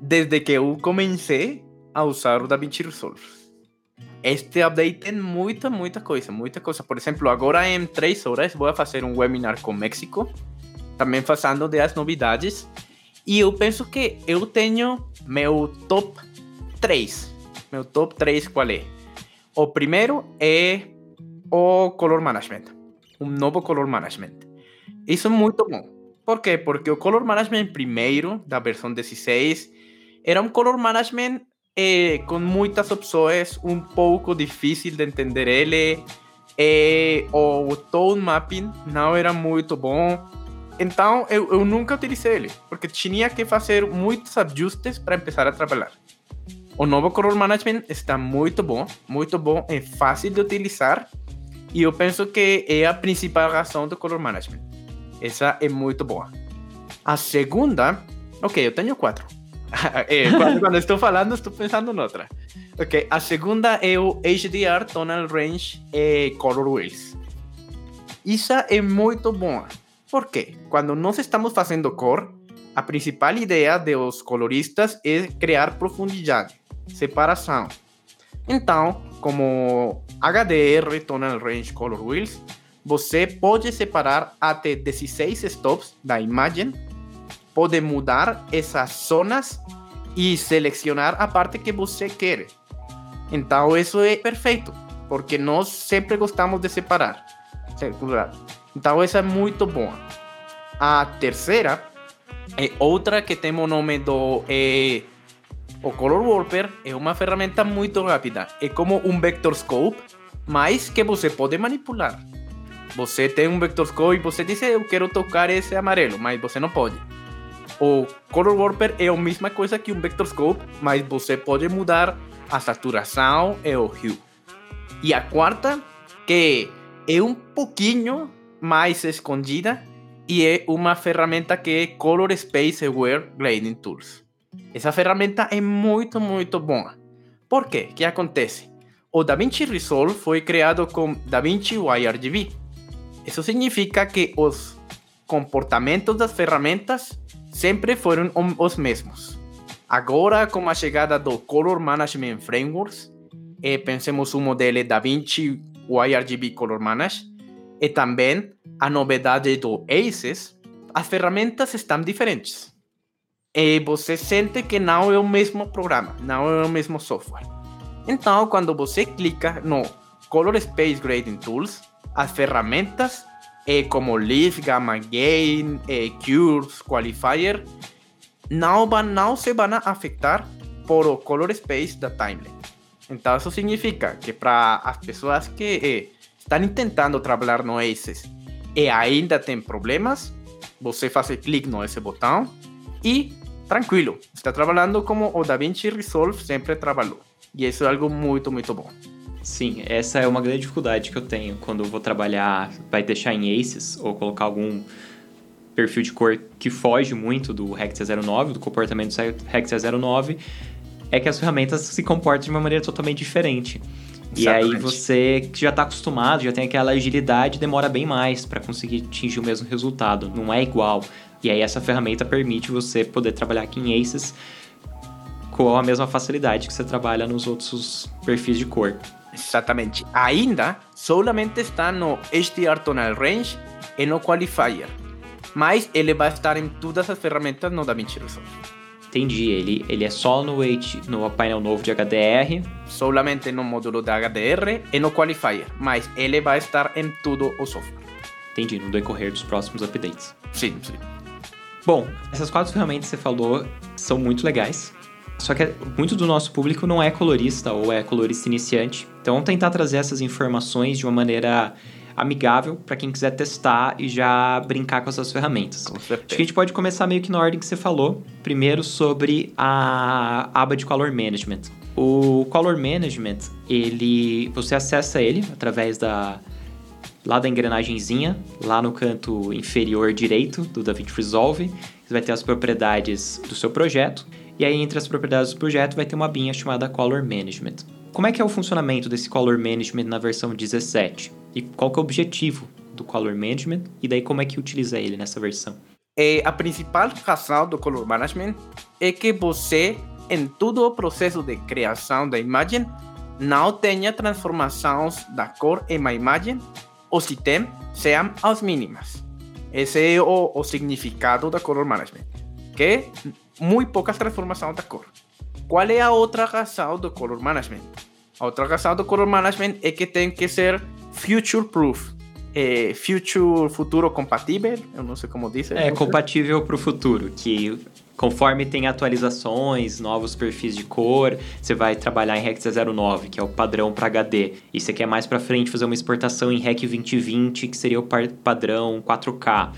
Speaker 2: desde que eu comecei a usar o DaVinci Resolve. Este update tem muita, muita coisa, muita coisa. Por exemplo, agora em 3 horas vou fazer um webinar com México, também fazendo das novidades. E eu penso que eu tenho meu top 3. Meu top 3 qual é? O primeiro é o color management, um novo color management. Isso é muito bom. Por quê? Porque o color management primeiro, da versão 16, era um color management eh, com muitas opções, um pouco difícil de entender ele. Eh, o tone mapping não era muito bom. Então eu, eu nunca utilizei ele, porque tinha que fazer muitos ajustes para começar a trabalhar. O novo color management está muito bom, muito bom, é fácil de utilizar e eu penso que é a principal razão do color management. Essa é muito boa. A segunda, ok, eu tenho quatro. é, quando, quando, estou falando, estou pensando em outra. Ok, a segunda é o HDR Tonal Range e Color Wheels. Essa é muito boa. Por quê? Quando nós estamos fazendo cor, a principal ideia dos coloristas é criar profundidade, separação. Então, como HDR Tonal Range Color Wheels, você pode separar até 16 stops da imagem, pode mudar essas zonas e selecionar a parte que você quer. Então, isso é perfeito, porque nós sempre gostamos de separar. Então, essa é muito boa. A terceira é outra que tem o nome do é, o Color Warper é uma ferramenta muito rápida. É como um Vector Scope, mas que você pode manipular. Você tem um Vector Scope e você diz, eu quero tocar esse amarelo, mas você não pode. O Color Warper é a mesma coisa que um Vector Scope, mas você pode mudar a saturação e o hue. E a quarta, que é um pouquinho mais escondida, e é uma ferramenta que é Color Space Aware Grading Tools. Essa ferramenta é muito, muito boa. Por quê? O que acontece? O DaVinci Resolve foi criado com DaVinci YRGB. Isso significa que os comportamentos das ferramentas sempre foram os mesmos. Agora, com a chegada do Color Management Frameworks, e pensemos um modelo DaVinci YRGB Color Manage, e também a novidade do ACES, as ferramentas estão diferentes e você sente que não é o mesmo programa, não é o mesmo software. Então, quando você clica no Color Space Grading Tools, as ferramentas é como Leaf, Gamma Gain, é, Curves, Qualifier, não, vão, não se vão afetar por o Color Space da timeline. Então, isso significa que para as pessoas que é, estão tentando trabalhar no ACES e ainda tem problemas, você faz clique nesse botão e tranquilo, está trabalhando como o DaVinci Resolve sempre trabalhou. E isso é algo muito, muito bom.
Speaker 1: Sim, essa é uma grande dificuldade que eu tenho quando eu vou trabalhar, vai deixar em Aces ou colocar algum perfil de cor que foge muito do Hexia 09, do comportamento do Hexia 09, é que as ferramentas se comportam de uma maneira totalmente diferente. E aí você que já está acostumado, já tem aquela agilidade, demora bem mais para conseguir atingir o mesmo resultado. Não é igual. E aí essa ferramenta permite você poder trabalhar aqui em Aces com a mesma facilidade que você trabalha nos outros perfis de cor.
Speaker 2: Exatamente. Ainda solamente está no HDR Tonal Range e no Qualifier. Mas ele vai estar em todas as ferramentas no DaVinci Resolve.
Speaker 1: Entendi, ele, ele é só no, H, no painel novo de HDR.
Speaker 2: Solamente no módulo de HDR e no Qualifier, mas ele vai estar em todo o software.
Speaker 1: Entendi, no decorrer dos próximos updates.
Speaker 2: Sim, sim.
Speaker 1: Bom, essas quatro ferramentas que você falou são muito legais. Só que muito do nosso público não é colorista ou é colorista iniciante. Então, vamos tentar trazer essas informações de uma maneira amigável para quem quiser testar e já brincar com essas ferramentas.
Speaker 2: Com
Speaker 1: Acho que a gente pode começar meio que na ordem que você falou. Primeiro sobre a aba de Color Management. O Color Management, ele, você acessa ele através da lá da engrenagemzinha, lá no canto inferior direito do DaVinci Resolve. Você vai ter as propriedades do seu projeto. E aí, entre as propriedades do projeto, vai ter uma abinha chamada Color Management. Como é que é o funcionamento desse Color Management na versão 17? E qual que é o objetivo do Color Management? E daí como é que utiliza ele nessa versão?
Speaker 2: É, a principal razão do Color Management é que você, em todo o processo de criação da imagem, não tenha transformações da cor em uma imagem, ou se tem, sejam as mínimas. Esse é o, o significado da Color Management, que muito poucas transformações da cor. Qual é a outra razão do Color Management? A outra razão do Color Management é que tem que ser future proof. É, future, futuro compatível, eu não sei como diz.
Speaker 1: É, compatível para o futuro, que conforme tem atualizações, novos perfis de cor, você vai trabalhar em REC 09, que é o padrão para HD. E você quer mais para frente fazer uma exportação em REC 2020, que seria o padrão 4K,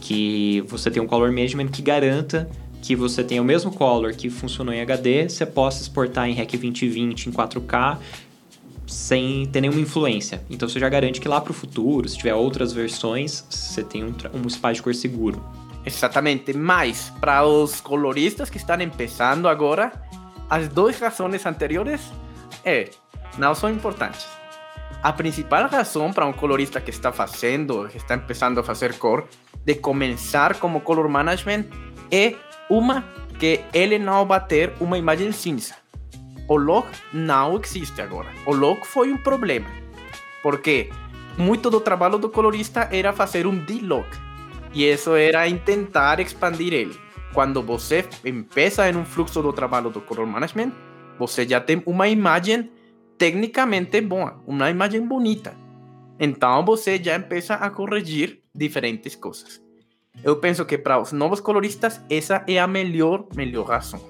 Speaker 1: que você tem um color management que garanta que você tenha o mesmo color que funcionou em HD, você possa exportar em REC 2020 em 4K sem ter nenhuma influência. Então você já garante que lá para o futuro, se tiver outras versões, você tem um, um espaço de cor seguro.
Speaker 2: Exatamente, mas para os coloristas que estão começando agora, as duas razões anteriores é, não são importantes. A principal razão para um colorista que está fazendo, que está começando a fazer cor, de começar como color management é uma que ele não vai ter uma imagem cinza. O log não existe agora. O log foi um problema, porque muito do trabalho do colorista era fazer um D-log, e isso era tentar expandir ele. Quando você empieza em um fluxo do trabalho do color management, você já tem uma imagem tecnicamente boa, uma imagem bonita. Então você já começa a corrigir diferentes coisas. Eu penso que para os novos coloristas essa é a melhor, melhor razão.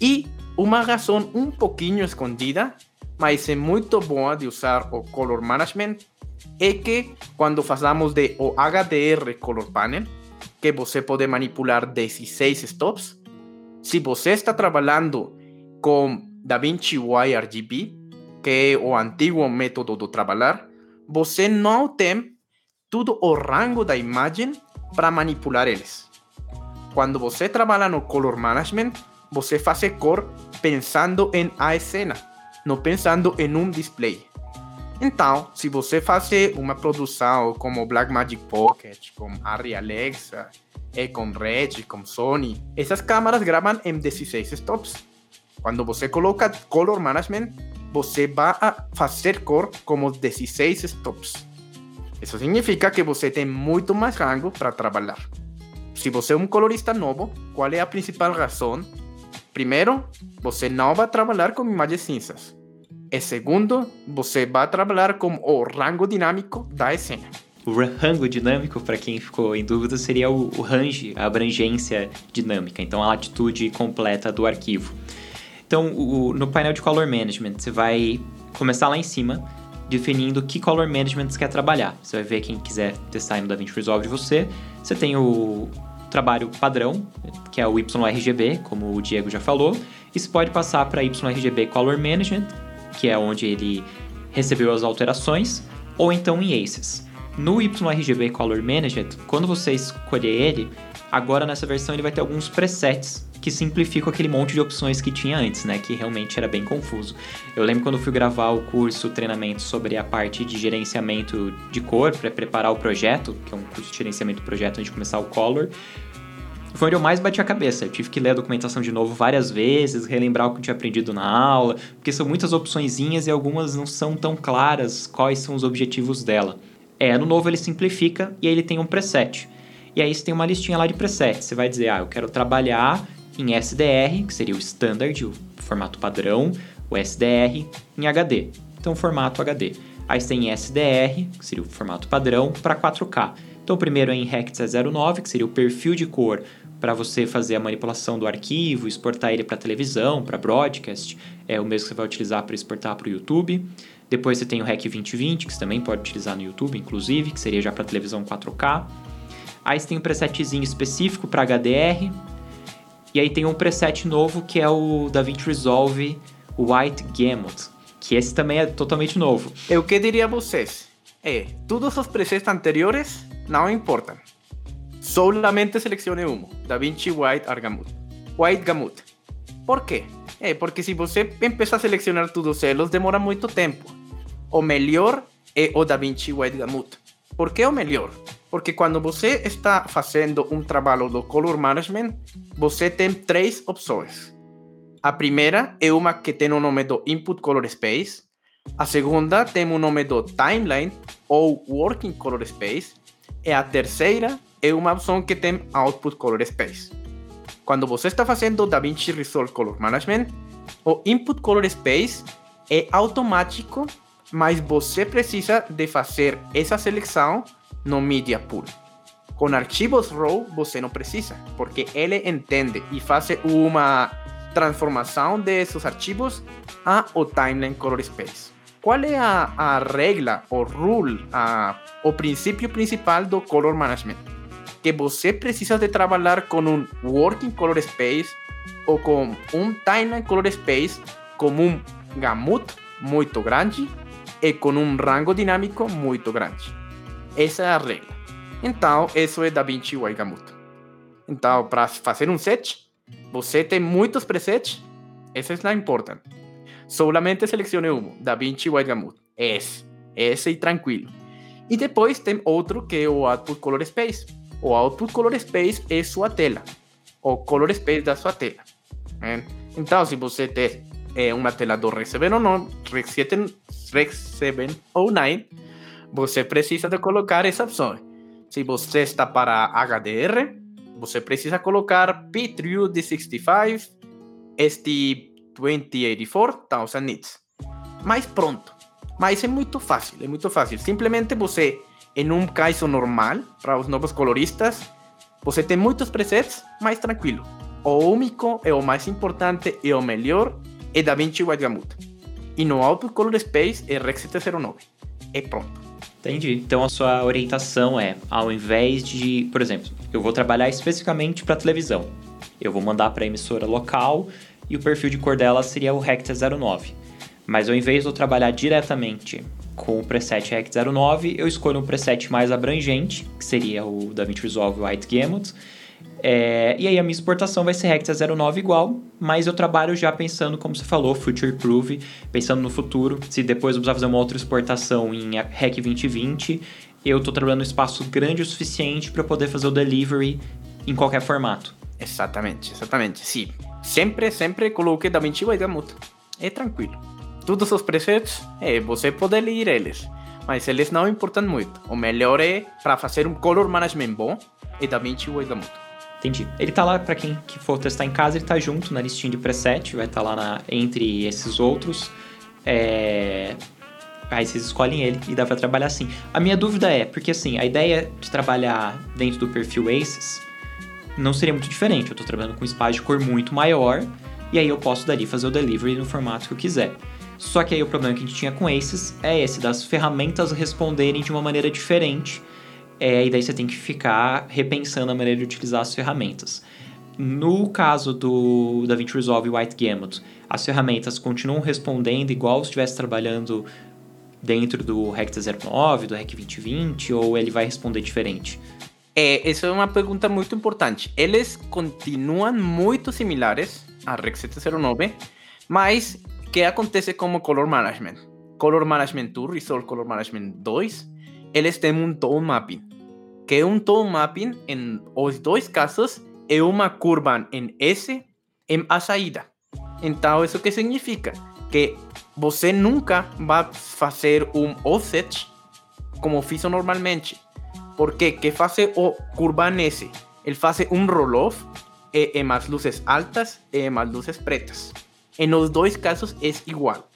Speaker 2: E uma razão um pouquinho escondida, mas é muito boa de usar o Color Management, é que quando fazemos de o HDR Color Panel, que você pode manipular 16 stops, se você está trabalhando com DaVinci YRGB, que é o antigo método de trabalhar, você não tem todo o rango da imagem para manipular eles. Quando você trabalha no color management, você faz cor pensando em a cena, não pensando em um display. Então, se você faz uma produção como Blackmagic Pocket, com Arri Alexa, e com Red, com Sony, essas câmeras gravam em 16 stops. Quando você coloca Color Management, você vai fazer cor como 16 stops. Isso significa que você tem muito mais rango para trabalhar. Se você é um colorista novo, qual é a principal razão? Primeiro, você não vai trabalhar com imagens cinzas. E segundo, você vai trabalhar com o rango dinâmico da cena.
Speaker 1: O rango dinâmico, para quem ficou em dúvida, seria o, o range, a abrangência dinâmica, então a latitude completa do arquivo. Então, o, no painel de Color Management, você vai começar lá em cima, definindo que color management você quer trabalhar. Você vai ver quem quiser testar no DaVinci Resolve de você. Você tem o trabalho padrão, que é o YRGB, como o Diego já falou, você pode passar para YRGB Color Management, que é onde ele recebeu as alterações, ou então em Aces. No YRGB Color Management, quando você escolher ele, agora nessa versão ele vai ter alguns presets que simplificam aquele monte de opções que tinha antes, né? Que realmente era bem confuso. Eu lembro quando fui gravar o curso, o treinamento sobre a parte de gerenciamento de cor para preparar o projeto, que é um curso de gerenciamento do projeto antes de começar o Color. Foi onde eu mais bati a cabeça. Eu tive que ler a documentação de novo várias vezes, relembrar o que eu tinha aprendido na aula, porque são muitas opçõezinhas e algumas não são tão claras quais são os objetivos dela. É, no novo ele simplifica e aí ele tem um preset. E aí você tem uma listinha lá de presets. Você vai dizer, ah, eu quero trabalhar em SDR, que seria o standard, o formato padrão, o SDR em HD. Então, formato HD. Aí você tem SDR, que seria o formato padrão, para 4K. Então, o primeiro é em Rect 09, que seria o perfil de cor para você fazer a manipulação do arquivo, exportar ele para televisão, para broadcast. É o mesmo que você vai utilizar para exportar para o YouTube. Depois você tem o REC 2020, que você também pode utilizar no YouTube, inclusive, que seria já para televisão 4K. Aí você tem um presetzinho específico para HDR, e aí tem um preset novo que é o DaVinci Resolve White Gamut, que esse também é totalmente novo.
Speaker 2: Eu que diria a vocês é, todos os presets anteriores não importam. Solamente selecione um, DaVinci White Gamut. White Gamut. Por quê? É, porque se você empieza a selecionar todos eles, demora muito tempo. O melhor é o DaVinci White Gamut. Por que o melhor? Porque quando você está fazendo um trabalho do color management, você tem três opções. A primeira é uma que tem o nome do input color space. A segunda tem o nome do timeline ou working color space. E a terceira é uma opção que tem output color space. Quando você está fazendo DaVinci Resolve Color Management, o input color space é automático, mas você precisa de fazer essa seleção no Media Pool. Com arquivos RAW você não precisa, porque ele entende e faz uma transformação desses arquivos a o timeline color space. Qual é a, a regra, o rule, o princípio principal do color management? Que você precisa de trabalhar com um working color space ou com um timeline color space como um gamut muito grande e com um rango dinâmico muito grande. Essa é a regra. Então, isso é DaVinci Waigamut. Então, para fazer um set, você tem muitos presets, esses não importam. Solamente selecione um, DaVinci Waigamut. Esse, esse e tranquilo. E depois tem outro que é o Output Color Space. O Output Color Space é sua tela, o Color Space da sua tela. Então, se você tem uma tela do Rec 709, Rec 709, você precisa de colocar essa opção. Se você está para HDR, você precisa colocar P-True D65 ST2084 nits. Mas pronto. Mas é muito fácil, é muito fácil. Simplesmente você, em um caso normal, para os novos coloristas, você tem muitos presets, mais tranquilo. O único e o mais importante e o melhor é DaVinci White Gamut. E no Output Color Space é Rec 709. É pronto.
Speaker 1: Entendi. Então a sua orientação é, ao invés de, por exemplo, eu vou trabalhar especificamente para televisão. Eu vou mandar para a emissora local e o perfil de cor dela seria o Rect 09. Mas ao invés de eu trabalhar diretamente com o preset Rect 09, eu escolho um preset mais abrangente, que seria o DaVinci Resolve White Gamut, é, e aí a minha exportação vai ser Recta 09 igual, mas eu trabalho já pensando, como você falou, future proof, pensando no futuro. Se depois eu precisar fazer uma outra exportação em REC 2020, eu estou trabalhando um espaço grande o suficiente para poder fazer o delivery em qualquer formato.
Speaker 2: Exatamente, exatamente. Sim. Sempre, sempre coloque DaVinci e Gamut. É tranquilo. Todos os presets, é, você pode ler eles, mas eles não importam muito. O melhor é, para fazer um color management bom, é DaVinci e Gamut.
Speaker 1: Entendi. Ele tá lá para quem que for testar em casa, ele tá junto na listinha de preset, vai estar tá lá na, entre esses outros. É... Aí vocês escolhem ele e dá para trabalhar assim. A minha dúvida é, porque assim, a ideia de trabalhar dentro do perfil Aces não seria muito diferente. Eu tô trabalhando com espaço de cor muito maior, e aí eu posso dali fazer o delivery no formato que eu quiser. Só que aí o problema que a gente tinha com Aces é esse, das ferramentas responderem de uma maneira diferente é, e daí você tem que ficar repensando a maneira de utilizar as ferramentas. No caso do DaVinci Resolve White Gamut, as ferramentas continuam respondendo igual se estivesse trabalhando dentro do Rect 09, do Rec 2020, ou ele vai responder diferente?
Speaker 2: É, essa é uma pergunta muito importante. Eles continuam muito similares a Rec 709, mas o que acontece como Color Management? Color Management 2, Resolve Color Management 2, eles têm um tone mapping, que é um tone mapping, em os dois casos, é uma curva em S em a saída. Então, isso que significa? Que você nunca vai fazer um offset como fiz normalmente. Porque que faz o curva S? Ele faz um roll-off e, e mais luzes altas e mais luzes pretas. Em os dois casos é igual.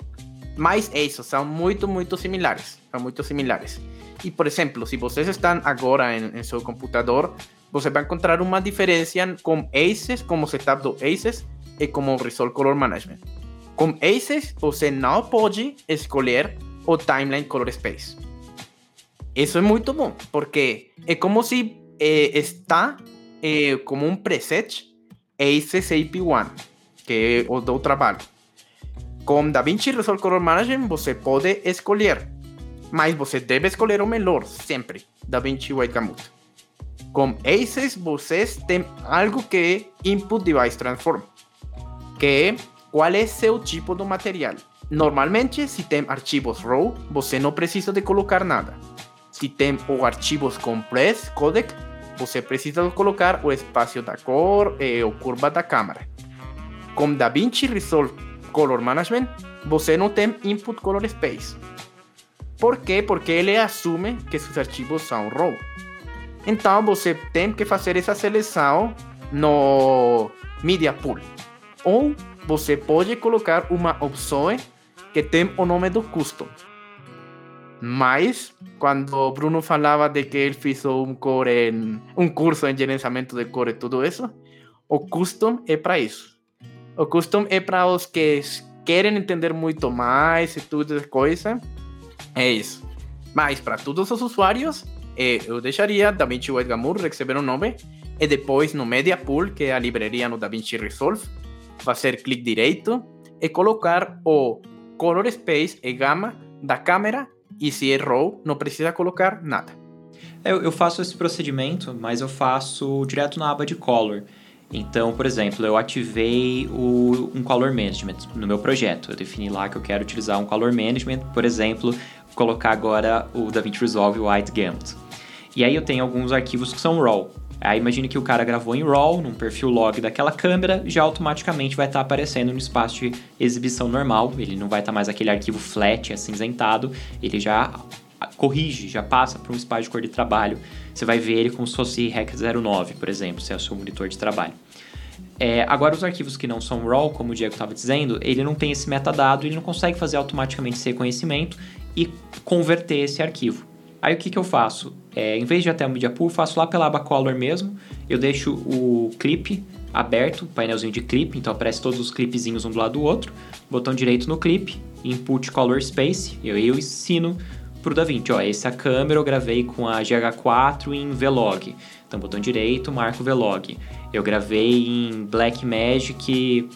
Speaker 2: Mas é isso, são muito, muito similares. São muito similares. E, por exemplo, se vocês estão agora em, em seu computador, você vai encontrar uma diferença com Aces, como setup do Aces e como Resolve Color Management. Com Aces, você não pode escolher o Timeline Color Space. Isso é muito bom, porque é como se eh, está eh, como um preset Aces AP1, que é o do trabalho. Com DaVinci Resolve Color Management, você pode escolher, mas você deve escolher o melhor, sempre, DaVinci White Gamut. Com Aces, vocês têm algo que é Input Device Transform, que é qual é seu tipo de material. Normalmente, se tem arquivos RAW, você não precisa de colocar nada. Se tem ou arquivos compress, codec, você precisa colocar o espaço da cor e o curva da câmera. Com DaVinci Resolve Color Management, você não tem Input Color Space. Por quê? Porque ele assume que seus arquivos são RAW. Então você tem que fazer essa seleção no Media Pool. Ou você pode colocar uma opção que tem o nome do custom. Mas, quando Bruno falava de que ele fez um, core em, um curso em gerenciamento de core e tudo isso, o custom é para isso. O custom é para os que querem entender muito mais e tudo essa coisa. É isso. Mas para todos os usuários, eu deixaria DaVinci White Gamur receber um nome e depois no Media Pool, que é a livraria no DaVinci Resolve, fazer clique direito e colocar o Color Space e Gama da câmera e se é RAW, não precisa colocar nada.
Speaker 1: Eu, eu faço esse procedimento, mas eu faço direto na aba de Color. Então, por exemplo, eu ativei o, um Color Management no meu projeto. Eu defini lá que eu quero utilizar um Color Management, por exemplo, colocar agora o DaVinci Resolve White Gamut. E aí eu tenho alguns arquivos que são RAW. Aí imagine que o cara gravou em RAW, num perfil log daquela câmera, já automaticamente vai estar tá aparecendo no espaço de exibição normal. Ele não vai estar tá mais aquele arquivo flat, acinzentado. Ele já corrige, já passa para um espaço de cor de trabalho. Você vai ver ele como se fosse REC 09, por exemplo, se é o seu monitor de trabalho. É, agora, os arquivos que não são RAW, como o Diego estava dizendo, ele não tem esse metadado, ele não consegue fazer automaticamente esse reconhecimento e converter esse arquivo. Aí o que, que eu faço? É, em vez de até o Media Pool, faço lá pela aba Color mesmo. Eu deixo o clipe aberto, painelzinho de clipe, então aparece todos os clipezinhos um do lado do outro. Botão direito no clipe, Input Color Space, eu, eu ensino pro DaVinci, ó, essa câmera eu gravei com a GH4 em Vlog. Então, botão direito, marco Vlog. Eu gravei em Blackmagic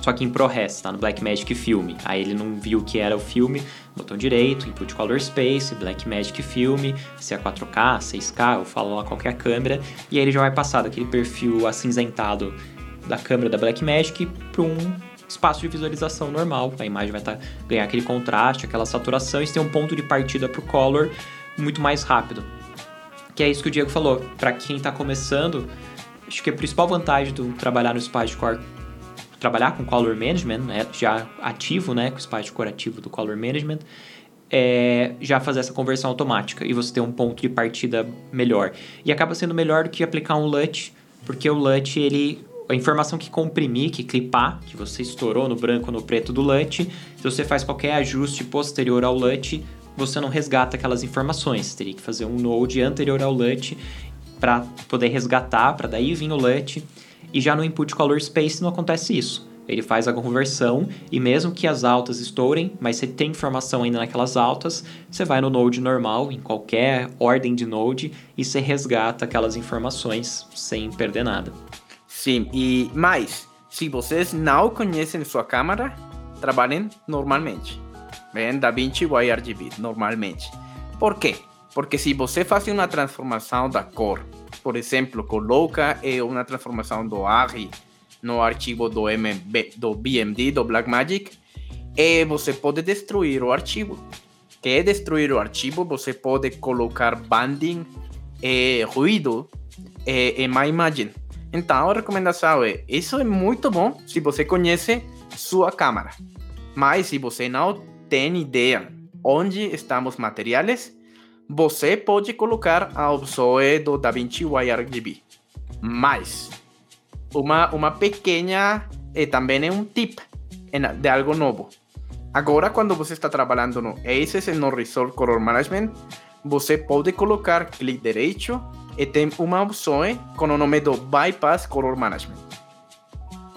Speaker 1: só que em ProRes, tá? No Blackmagic Filme. Aí ele não viu que era o filme, botão direito, Input Color Space, Blackmagic Filme, se é 4K, 6K, eu falo lá qualquer câmera, e aí ele já vai passar daquele perfil acinzentado da câmera da Blackmagic para um espaço de visualização normal. A imagem vai tá, ganhar aquele contraste, aquela saturação, e tem um ponto de partida para o color muito mais rápido. Que é isso que o Diego falou. Para quem está começando, acho que a principal vantagem do trabalhar no Spice Core trabalhar com Color Management, né, já ativo, né, com o espaço decorativo do Color Management, é, já fazer essa conversão automática e você ter um ponto de partida melhor. E acaba sendo melhor do que aplicar um LUT, porque o LUT, ele, a informação que comprimir, que clipar, que você estourou no branco ou no preto do LUT, se você faz qualquer ajuste posterior ao LUT, você não resgata aquelas informações. Teria que fazer um node anterior ao LUT para poder resgatar, para daí vir o LUT. E já no input color space não acontece isso. Ele faz a conversão e mesmo que as altas estourem, mas você tem informação ainda naquelas altas, você vai no node normal, em qualquer ordem de node, e você resgata aquelas informações sem perder nada.
Speaker 2: Sim, e mais, se vocês não conhecem sua câmera, trabalhem normalmente. Bem, DaVinci YRGB, normalmente. Por quê? Porque se você faz uma transformação da cor, por exemplo, coloca uma transformação do ARRI no arquivo do, MB, do BMD, do Blackmagic, e você pode destruir o arquivo. Quer destruir o arquivo, você pode colocar banding e ruído em uma imagem. Então, a recomendação é: isso é muito bom se você conhece sua câmera. Mas se você não tem ideia onde estão os materiais, você pode colocar a opção do DaVinci YRGB. Mas, uma, uma pequena, e também é um tip de algo novo. Agora, quando você está trabalhando no ACES no Resort Color Management, você pode colocar clique direito e tem uma opção com o nome do Bypass Color Management.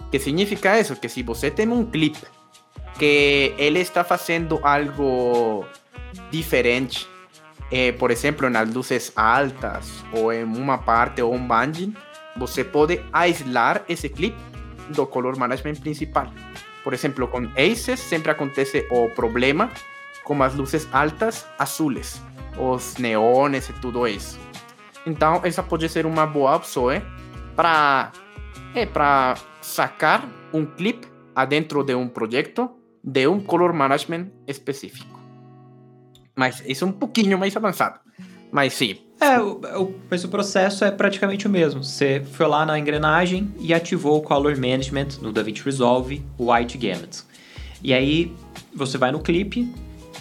Speaker 2: Que significa isso? Que se você tem um clip que ele está fazendo algo diferente, eh, por exemplo, nas luzes altas ou em uma parte ou um banding, você pode aislar esse clip do color management principal. Por exemplo, com ACES sempre acontece o problema com as luzes altas azules, os neones e tudo isso. Então, essa pode ser uma boa opção para é, para sacar um clip adentro de um projeto de um color management específico. Mas isso é um pouquinho mais avançado. Mas sim.
Speaker 1: É, o, o, mas o processo é praticamente o mesmo. Você foi lá na engrenagem e ativou o Color Management no DaVinci Resolve White Gamut. E aí você vai no clipe,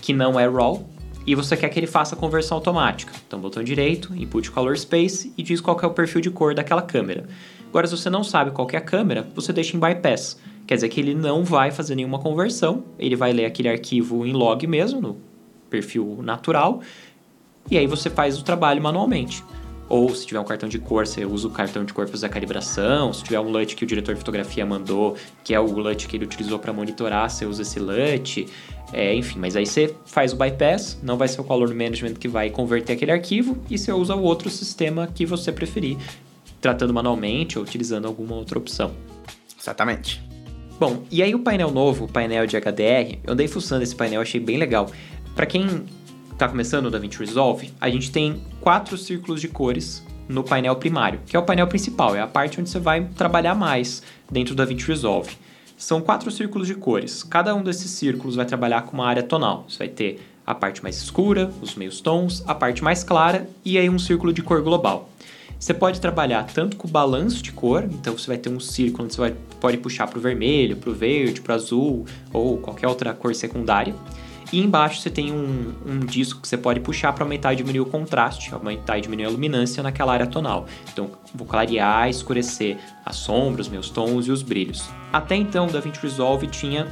Speaker 1: que não é RAW, e você quer que ele faça a conversão automática. Então, botão direito, input color space e diz qual é o perfil de cor daquela câmera. Agora, se você não sabe qual é a câmera, você deixa em bypass. Quer dizer que ele não vai fazer nenhuma conversão, ele vai ler aquele arquivo em log mesmo, no perfil natural, e aí você faz o trabalho manualmente. Ou se tiver um cartão de cor, você usa o cartão de cor para fazer a calibração. Se tiver um LUT que o diretor de fotografia mandou, que é o LUT que ele utilizou para monitorar, você usa esse LUT. É, enfim, mas aí você faz o bypass, não vai ser o color management que vai converter aquele arquivo, e você usa o outro sistema que você preferir, tratando manualmente ou utilizando alguma outra opção.
Speaker 2: Exatamente.
Speaker 1: Bom, e aí o painel novo, o painel de HDR, eu andei fuçando esse painel, achei bem legal. Para quem está começando o DaVinci Resolve, a gente tem quatro círculos de cores no painel primário, que é o painel principal, é a parte onde você vai trabalhar mais dentro do DaVinci Resolve. São quatro círculos de cores. Cada um desses círculos vai trabalhar com uma área tonal. Você vai ter a parte mais escura, os meios tons, a parte mais clara e aí um círculo de cor global. Você pode trabalhar tanto com balanço de cor, então você vai ter um círculo onde você vai, pode puxar para o vermelho, para o verde, para o azul ou qualquer outra cor secundária. E embaixo você tem um, um disco que você pode puxar para aumentar e diminuir o contraste, aumentar e diminuir a luminância naquela área tonal. Então, vou clarear, escurecer as sombras, meus tons e os brilhos. Até então, o DaVinci Resolve tinha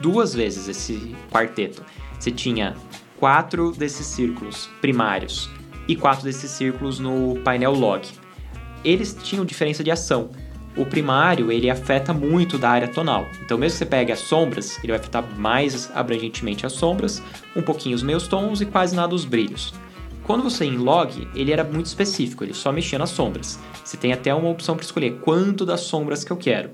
Speaker 1: duas vezes esse quarteto. Você tinha quatro desses círculos primários e quatro desses círculos no painel log. Eles tinham diferença de ação o primário ele afeta muito da área tonal. Então, mesmo que você pegue as sombras, ele vai afetar mais abrangentemente as sombras, um pouquinho os meus tons e quase nada os brilhos. Quando você em log, ele era muito específico, ele só mexia nas sombras. Você tem até uma opção para escolher quanto das sombras que eu quero.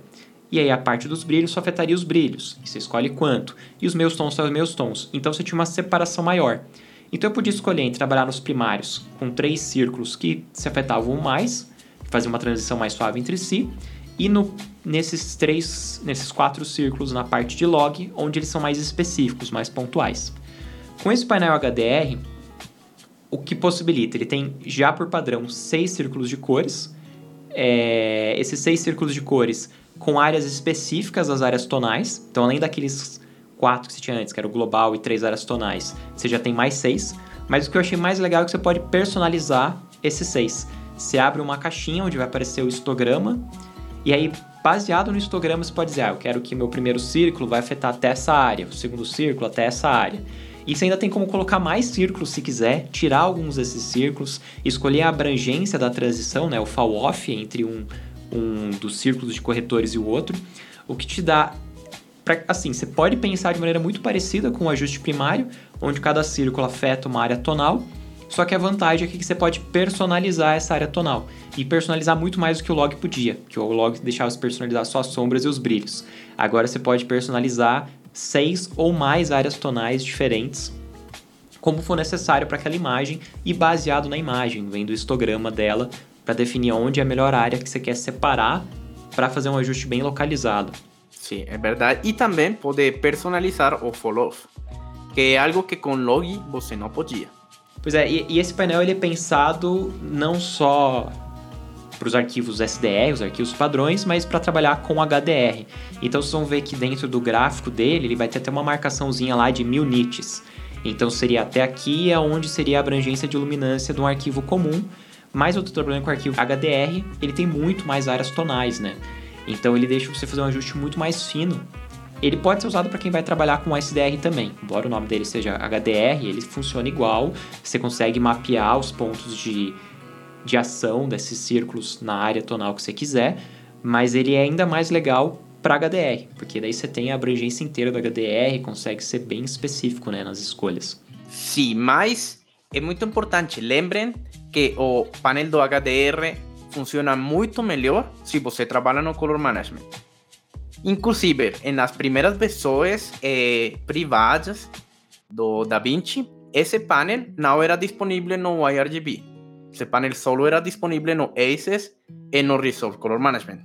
Speaker 1: E aí a parte dos brilhos só afetaria os brilhos, e você escolhe quanto. E os meus tons são os meus tons. Então você tinha uma separação maior. Então eu podia escolher entre trabalhar nos primários com três círculos que se afetavam mais, fazer uma transição mais suave entre si, e no, nesses três, nesses quatro círculos na parte de log, onde eles são mais específicos, mais pontuais. Com esse painel HDR, o que possibilita? Ele tem já por padrão seis círculos de cores. É, esses seis círculos de cores com áreas específicas das áreas tonais. Então, além daqueles quatro que você tinha antes, que era o global e três áreas tonais, você já tem mais seis. Mas o que eu achei mais legal é que você pode personalizar esses seis. Você abre uma caixinha onde vai aparecer o histograma e aí, baseado no histograma, você pode dizer, ah, eu quero que meu primeiro círculo vai afetar até essa área, o segundo círculo até essa área. E você ainda tem como colocar mais círculos se quiser, tirar alguns desses círculos, escolher a abrangência da transição, né, o fall off entre um, um dos círculos de corretores e o outro, o que te dá Pra, assim, você pode pensar de maneira muito parecida com o ajuste primário, onde cada círculo afeta uma área tonal, só que a vantagem é que você pode personalizar essa área tonal. E personalizar muito mais do que o log podia, que o log deixava você personalizar só as sombras e os brilhos. Agora você pode personalizar seis ou mais áreas tonais diferentes como for necessário para aquela imagem e baseado na imagem, vendo o histograma dela para definir onde é a melhor área que você quer separar para fazer um ajuste bem localizado.
Speaker 2: Sim, é verdade. E também pode personalizar o fall-off, que é algo que com Logi você não podia.
Speaker 1: Pois é, e, e esse painel ele é pensado não só para os arquivos SDR, os arquivos padrões, mas para trabalhar com HDR. Então vocês vão ver que dentro do gráfico dele ele vai ter até uma marcaçãozinha lá de mil nits. Então seria até aqui é onde seria a abrangência de luminância de um arquivo comum. Mas outro problema com o arquivo HDR, ele tem muito mais áreas tonais, né? Então ele deixa você fazer um ajuste muito mais fino. Ele pode ser usado para quem vai trabalhar com SDR também. Embora o nome dele seja HDR, ele funciona igual. Você consegue mapear os pontos de, de ação desses círculos na área tonal que você quiser, mas ele é ainda mais legal para HDR, porque daí você tem a abrangência inteira do HDR, consegue ser bem específico né, nas escolhas.
Speaker 2: Sim, mas é muito importante. Lembrem que o painel do HDR funciona muito melhor se você trabalha no Color Management. Inclusive, nas primeiras versões eh, privadas do DaVinci, esse painel não era disponível no iRGB. Esse painel solo era disponível no ACES e no Resolve Color Management.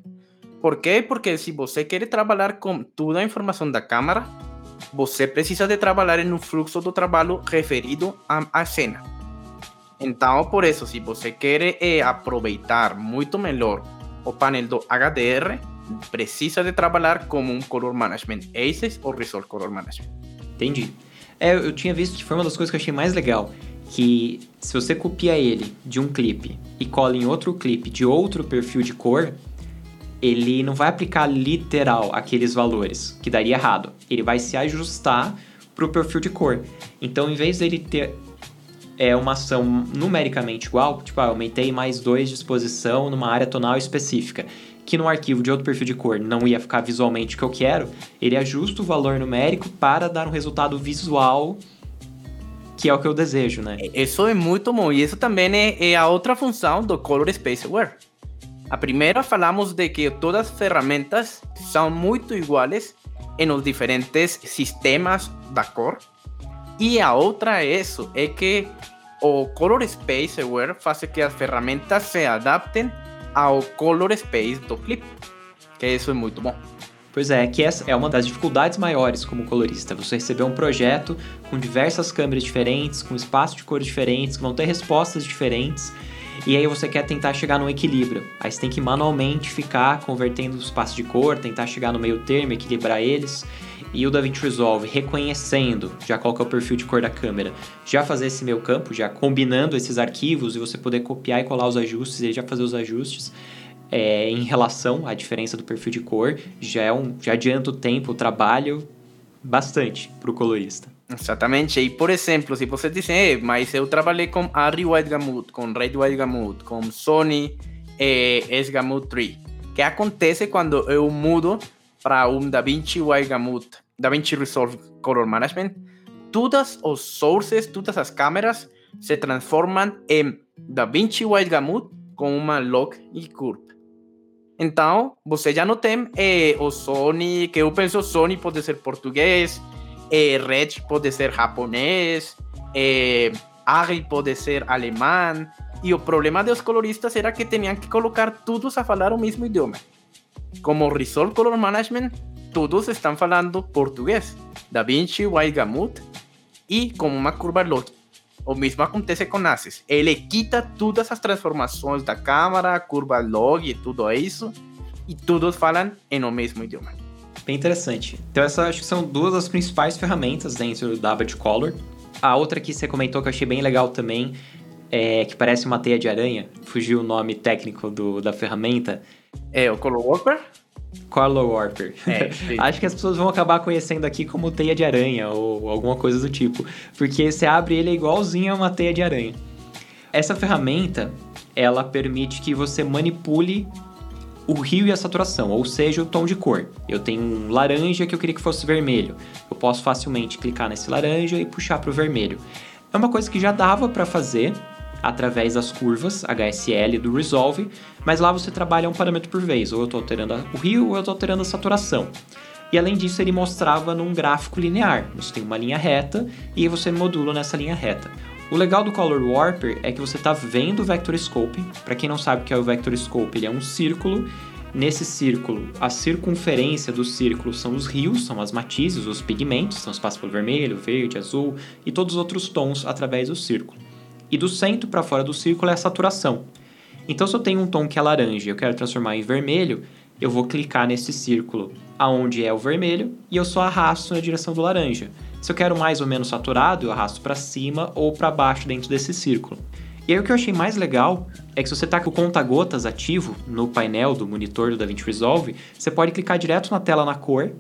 Speaker 2: Por quê? Porque se você quer trabalhar com toda a informação da câmera, você precisa de trabalhar em um fluxo do trabalho referido à cena. Então, por isso, se você quer eh, aproveitar muito melhor o painel do HDR, precisa de trabalhar como um Color Management ACES ou Resolve Color Management.
Speaker 1: Entendi. É, eu tinha visto que foi uma das coisas que eu achei mais legal, que se você copia ele de um clipe e cola em outro clipe de outro perfil de cor, ele não vai aplicar literal aqueles valores, que daria errado. Ele vai se ajustar para o perfil de cor. Então, em vez dele ter é, uma ação numericamente igual, tipo, ah, aumentei mais dois de exposição numa área tonal específica, que no arquivo de outro perfil de cor não ia ficar visualmente o que eu quero, ele ajusta o valor numérico para dar um resultado visual que é o que eu desejo, né?
Speaker 2: Isso é muito bom. E isso também é, é a outra função do Color Space Aware. A primeira falamos de que todas as ferramentas são muito iguais em os diferentes sistemas da cor. E a outra é isso, é que o Color Space Aware faz que as ferramentas se adaptem ao Color Space do clip. Que isso é muito bom.
Speaker 1: Pois é, que essa é uma das dificuldades maiores como colorista. Você receber um projeto com diversas câmeras diferentes, com espaço de cores diferentes, que vão ter respostas diferentes e aí você quer tentar chegar no equilíbrio. Aí você tem que manualmente ficar convertendo os espaços de cor, tentar chegar no meio termo, equilibrar eles. E o DaVinci Resolve reconhecendo já qual é o perfil de cor da câmera, já fazer esse meio campo, já combinando esses arquivos e você poder copiar e colar os ajustes e já fazer os ajustes é, em relação à diferença do perfil de cor, já, é um, já adianta o tempo, o trabalho bastante para o colorista.
Speaker 2: Exatamente. E, por exemplo, se você diz, eh, mas eu trabalhei com Arri White Gamut, com Red White Gamut, com Sony eh, S-Gamut 3. O que acontece quando eu mudo para um DaVinci White Gamut, DaVinci Resolve Color Management? Todas os sources, todas as câmeras se transformam em DaVinci Gamut com uma lock e curve. Então, você já não tem eh, o Sony, que eu penso Sony pode ser português, eh, Red pode ser japonês, eh, Ari pode ser alemão. E o problema dos coloristas era que tinham que colocar todos a falar o mesmo idioma. Como Resolve Color Management, todos estão falando português. Da Vinci, White Gamut e com uma curva log. O mesmo acontece com Aces. Ele quita todas as transformações da câmera, curva log e tudo isso, e todos falam em o mesmo idioma.
Speaker 1: Bem interessante. Então, essas acho que são duas das principais ferramentas dentro do David Color. A outra que você comentou que eu achei bem legal também, é, que parece uma teia de aranha, fugiu o nome técnico do, da ferramenta.
Speaker 2: É o Color Warper?
Speaker 1: Color Warper. É, Acho que as pessoas vão acabar conhecendo aqui como teia de aranha ou alguma coisa do tipo, porque você abre ele é igualzinho a uma teia de aranha. Essa ferramenta, ela permite que você manipule o rio e a saturação, ou seja, o tom de cor. Eu tenho um laranja que eu queria que fosse vermelho. Eu posso facilmente clicar nesse laranja e puxar para o vermelho. É uma coisa que já dava para fazer através das curvas HSL do Resolve, mas lá você trabalha um parâmetro por vez, ou eu estou alterando o rio ou eu estou alterando a saturação. E além disso, ele mostrava num gráfico linear. Você tem uma linha reta e você modula nessa linha reta. O legal do Color Warper é que você está vendo o Vector Scope. Para quem não sabe o que é o Vector Scope, ele é um círculo. Nesse círculo, a circunferência do círculo são os rios, são as matizes, os pigmentos, são os passos pelo vermelho, verde, azul e todos os outros tons através do círculo. E do centro para fora do círculo é a saturação. Então, se eu tenho um tom que é laranja e eu quero transformar em vermelho, eu vou clicar nesse círculo aonde é o vermelho e eu só arrasto na direção do laranja. Se eu quero mais ou menos saturado, eu arrasto para cima ou para baixo dentro desse círculo. E aí o que eu achei mais legal é que se você está com o conta-gotas ativo no painel do monitor do DaVinci Resolve, você pode clicar direto na tela na cor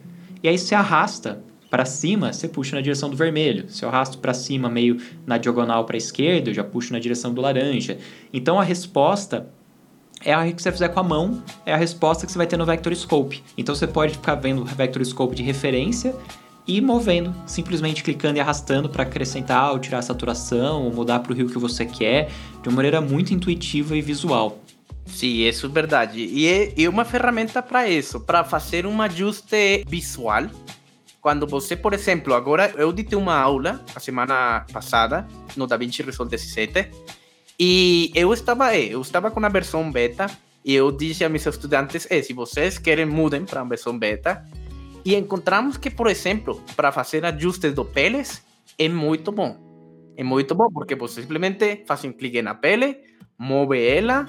Speaker 1: e aí você arrasta para cima, você puxa na direção do vermelho. Se eu arrasto para cima meio na diagonal para a esquerda, eu já puxo na direção do laranja. Então a resposta é a que você fizer com a mão, é a resposta que você vai ter no Vector Scope. Então você pode ficar vendo o Vector Scope de referência e movendo, simplesmente clicando e arrastando para acrescentar ou tirar a saturação ou mudar para o rio que você quer, de uma maneira muito intuitiva e visual.
Speaker 2: Sim, isso é verdade. E é, é uma ferramenta para isso, para fazer um ajuste visual. Quando você, por exemplo, agora eu ditei uma aula a semana passada no DaVinci Resolve 17 e eu estava, eu estava com a versão beta e eu disse a meus estudantes, eh, se vocês querem mudem para a versão beta. E encontramos que, por exemplo, para fazer ajustes do peles é muito bom. É muito bom porque você simplesmente faz um clique na pele, move ela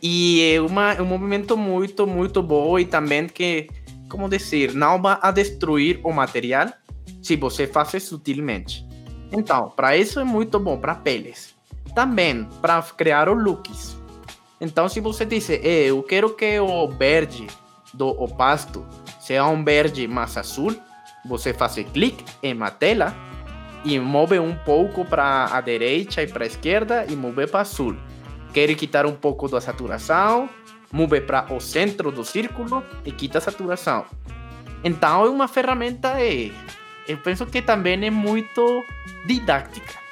Speaker 2: e é, uma, é um movimento muito, muito bom e também que, como dizer, não vai a destruir o material se você faz sutilmente. Então, para isso é muito bom, para peles também para criar os looks. Então, se você diz, eu quero que o verde do o pasto seja um verde mais azul, você faz clique em uma tela e move um pouco para a direita e para a esquerda e move para azul. Quer quitar um pouco da saturação, move para o centro do círculo e quita a saturação. Então é uma ferramenta, é, eu penso que também é muito didática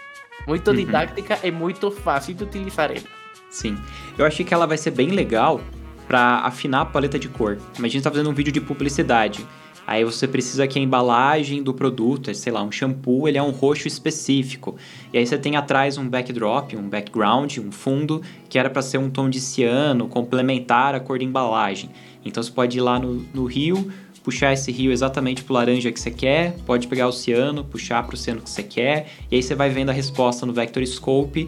Speaker 2: muito uhum. didática e muito fácil de utilizar ela.
Speaker 1: Sim, eu achei que ela vai ser bem legal para afinar a paleta de cor. Imagina você tá fazendo um vídeo de publicidade. Aí você precisa que a embalagem do produto, sei lá, um shampoo, ele é um roxo específico. E aí você tem atrás um backdrop, um background, um fundo, que era para ser um tom de ciano, complementar a cor da embalagem. Então você pode ir lá no, no rio, puxar esse rio exatamente pro laranja que você quer, pode pegar o ciano, puxar pro ciano que você quer, e aí você vai vendo a resposta no Vector Scope,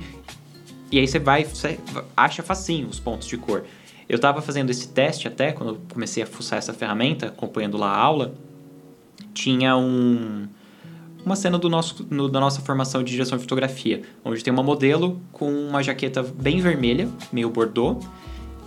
Speaker 1: e aí você vai, você acha facinho os pontos de cor. Eu estava fazendo esse teste até, quando comecei a fuçar essa ferramenta, acompanhando lá a aula, tinha um, uma cena do nosso, no, da nossa formação de direção de fotografia, onde tem uma modelo com uma jaqueta bem vermelha, meio bordô,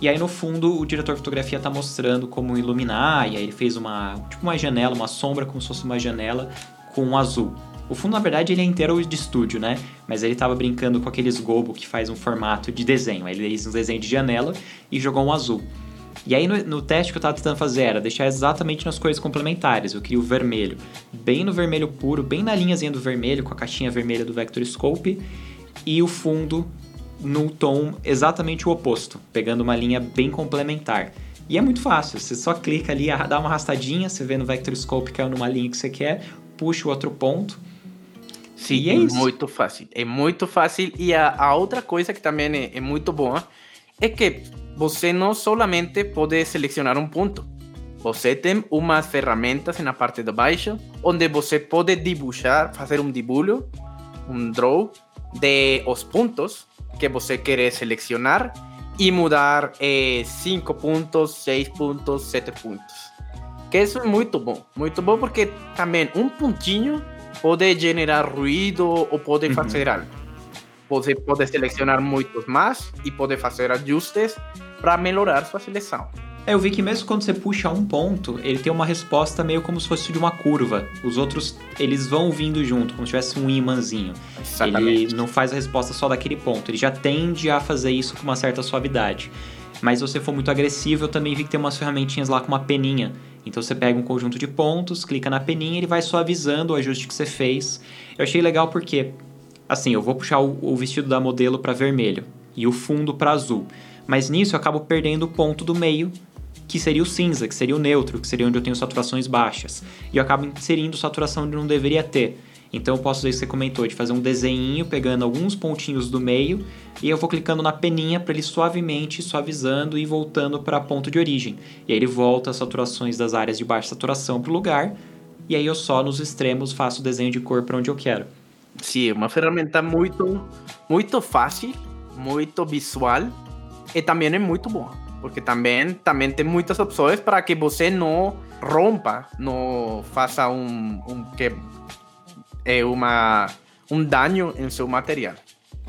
Speaker 1: e aí no fundo o diretor de fotografia está mostrando como iluminar, e aí ele fez uma tipo uma janela, uma sombra como se fosse uma janela com um azul. O fundo, na verdade, ele é inteiro de estúdio, né? Mas ele estava brincando com aqueles gobo que faz um formato de desenho. Ele fez um desenho de janela e jogou um azul. E aí no, no teste que eu estava tentando fazer era deixar exatamente nas cores complementares. Eu queria o vermelho bem no vermelho puro, bem na linhazinha do vermelho, com a caixinha vermelha do Vector Scope. E o fundo no tom exatamente o oposto, pegando uma linha bem complementar. E é muito fácil, você só clica ali, dá uma arrastadinha, você vê no Vector Scope que é numa linha que você quer, puxa o outro ponto.
Speaker 2: Sim, e é, é muito fácil. É muito fácil. E a, a outra coisa que também é, é muito boa é que você não solamente pode selecionar um ponto. Você tem umas ferramentas na parte de baixo, onde você pode dibujar, fazer um dibujo, um draw de os pontos que você quer selecionar e mudar 5 eh, pontos, 6 pontos, 7 pontos. Que isso é muito bom. Muito bom porque também um pontinho pode gerar ruído ou pode fazer uhum. algo. Você pode selecionar muitos mais e pode fazer ajustes para melhorar sua seleção.
Speaker 1: É, eu vi que mesmo quando você puxa um ponto, ele tem uma resposta meio como se fosse de uma curva. Os outros, eles vão vindo junto, como se tivesse um imãzinho. Exatamente. Ele não faz a resposta só daquele ponto, ele já tende a fazer isso com uma certa suavidade. Mas se você for muito agressivo, eu também vi que tem umas ferramentinhas lá com uma peninha. Então você pega um conjunto de pontos, clica na peninha, ele vai suavizando o ajuste que você fez. Eu achei legal porque, assim, eu vou puxar o, o vestido da modelo para vermelho e o fundo para azul. Mas nisso eu acabo perdendo o ponto do meio que seria o cinza, que seria o neutro, que seria onde eu tenho saturações baixas. E eu acabo inserindo saturação onde não deveria ter. Então eu posso fazer isso que você comentou, de fazer um desenho pegando alguns pontinhos do meio e eu vou clicando na peninha para ele suavemente suavizando e voltando para ponto de origem. E aí ele volta as saturações das áreas de baixa saturação para o lugar e aí eu só nos extremos faço o desenho de cor para onde eu quero.
Speaker 2: Sim, é uma ferramenta muito, muito fácil, muito visual e também é muito boa, porque também, também tem muitas opções para que você não rompa, não faça um, um que é uma, um dano em seu material.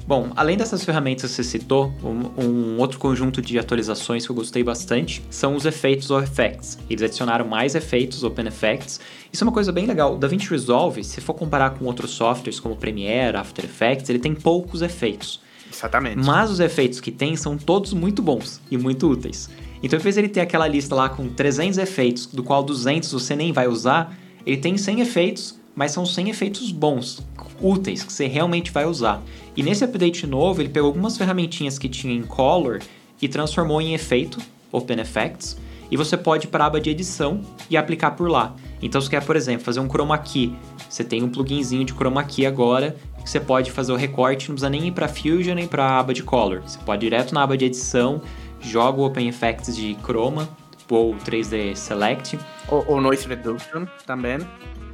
Speaker 1: Bom, além dessas ferramentas que você citou, um, um, outro conjunto de atualizações que eu gostei bastante são os efeitos ou effects. Eles adicionaram mais efeitos, Open Effects. Isso é uma coisa bem legal. O DaVinci Resolve, se for comparar com outros softwares como Premiere, After Effects, ele tem poucos efeitos.
Speaker 2: Exatamente.
Speaker 1: Mas os efeitos que tem são todos muito bons e muito úteis. Então, em vez de ele ter aquela lista lá com 300 efeitos, do qual 200 você nem vai usar, ele tem 100 efeitos mas são 100 efeitos bons, úteis, que você realmente vai usar. E nesse update novo, ele pegou algumas ferramentinhas que tinha em Color e transformou em efeito, Open Effects, e você pode ir para a aba de edição e aplicar por lá. Então, se quer, por exemplo, fazer um chroma key, você tem um pluginzinho de chroma key agora, que você pode fazer o recorte, não precisa nem ir para Fusion nem para a aba de Color. Você pode ir direto na aba de edição, joga o Open Effects de chroma ou 3D Select.
Speaker 2: Ou, ou Noise Reduction também.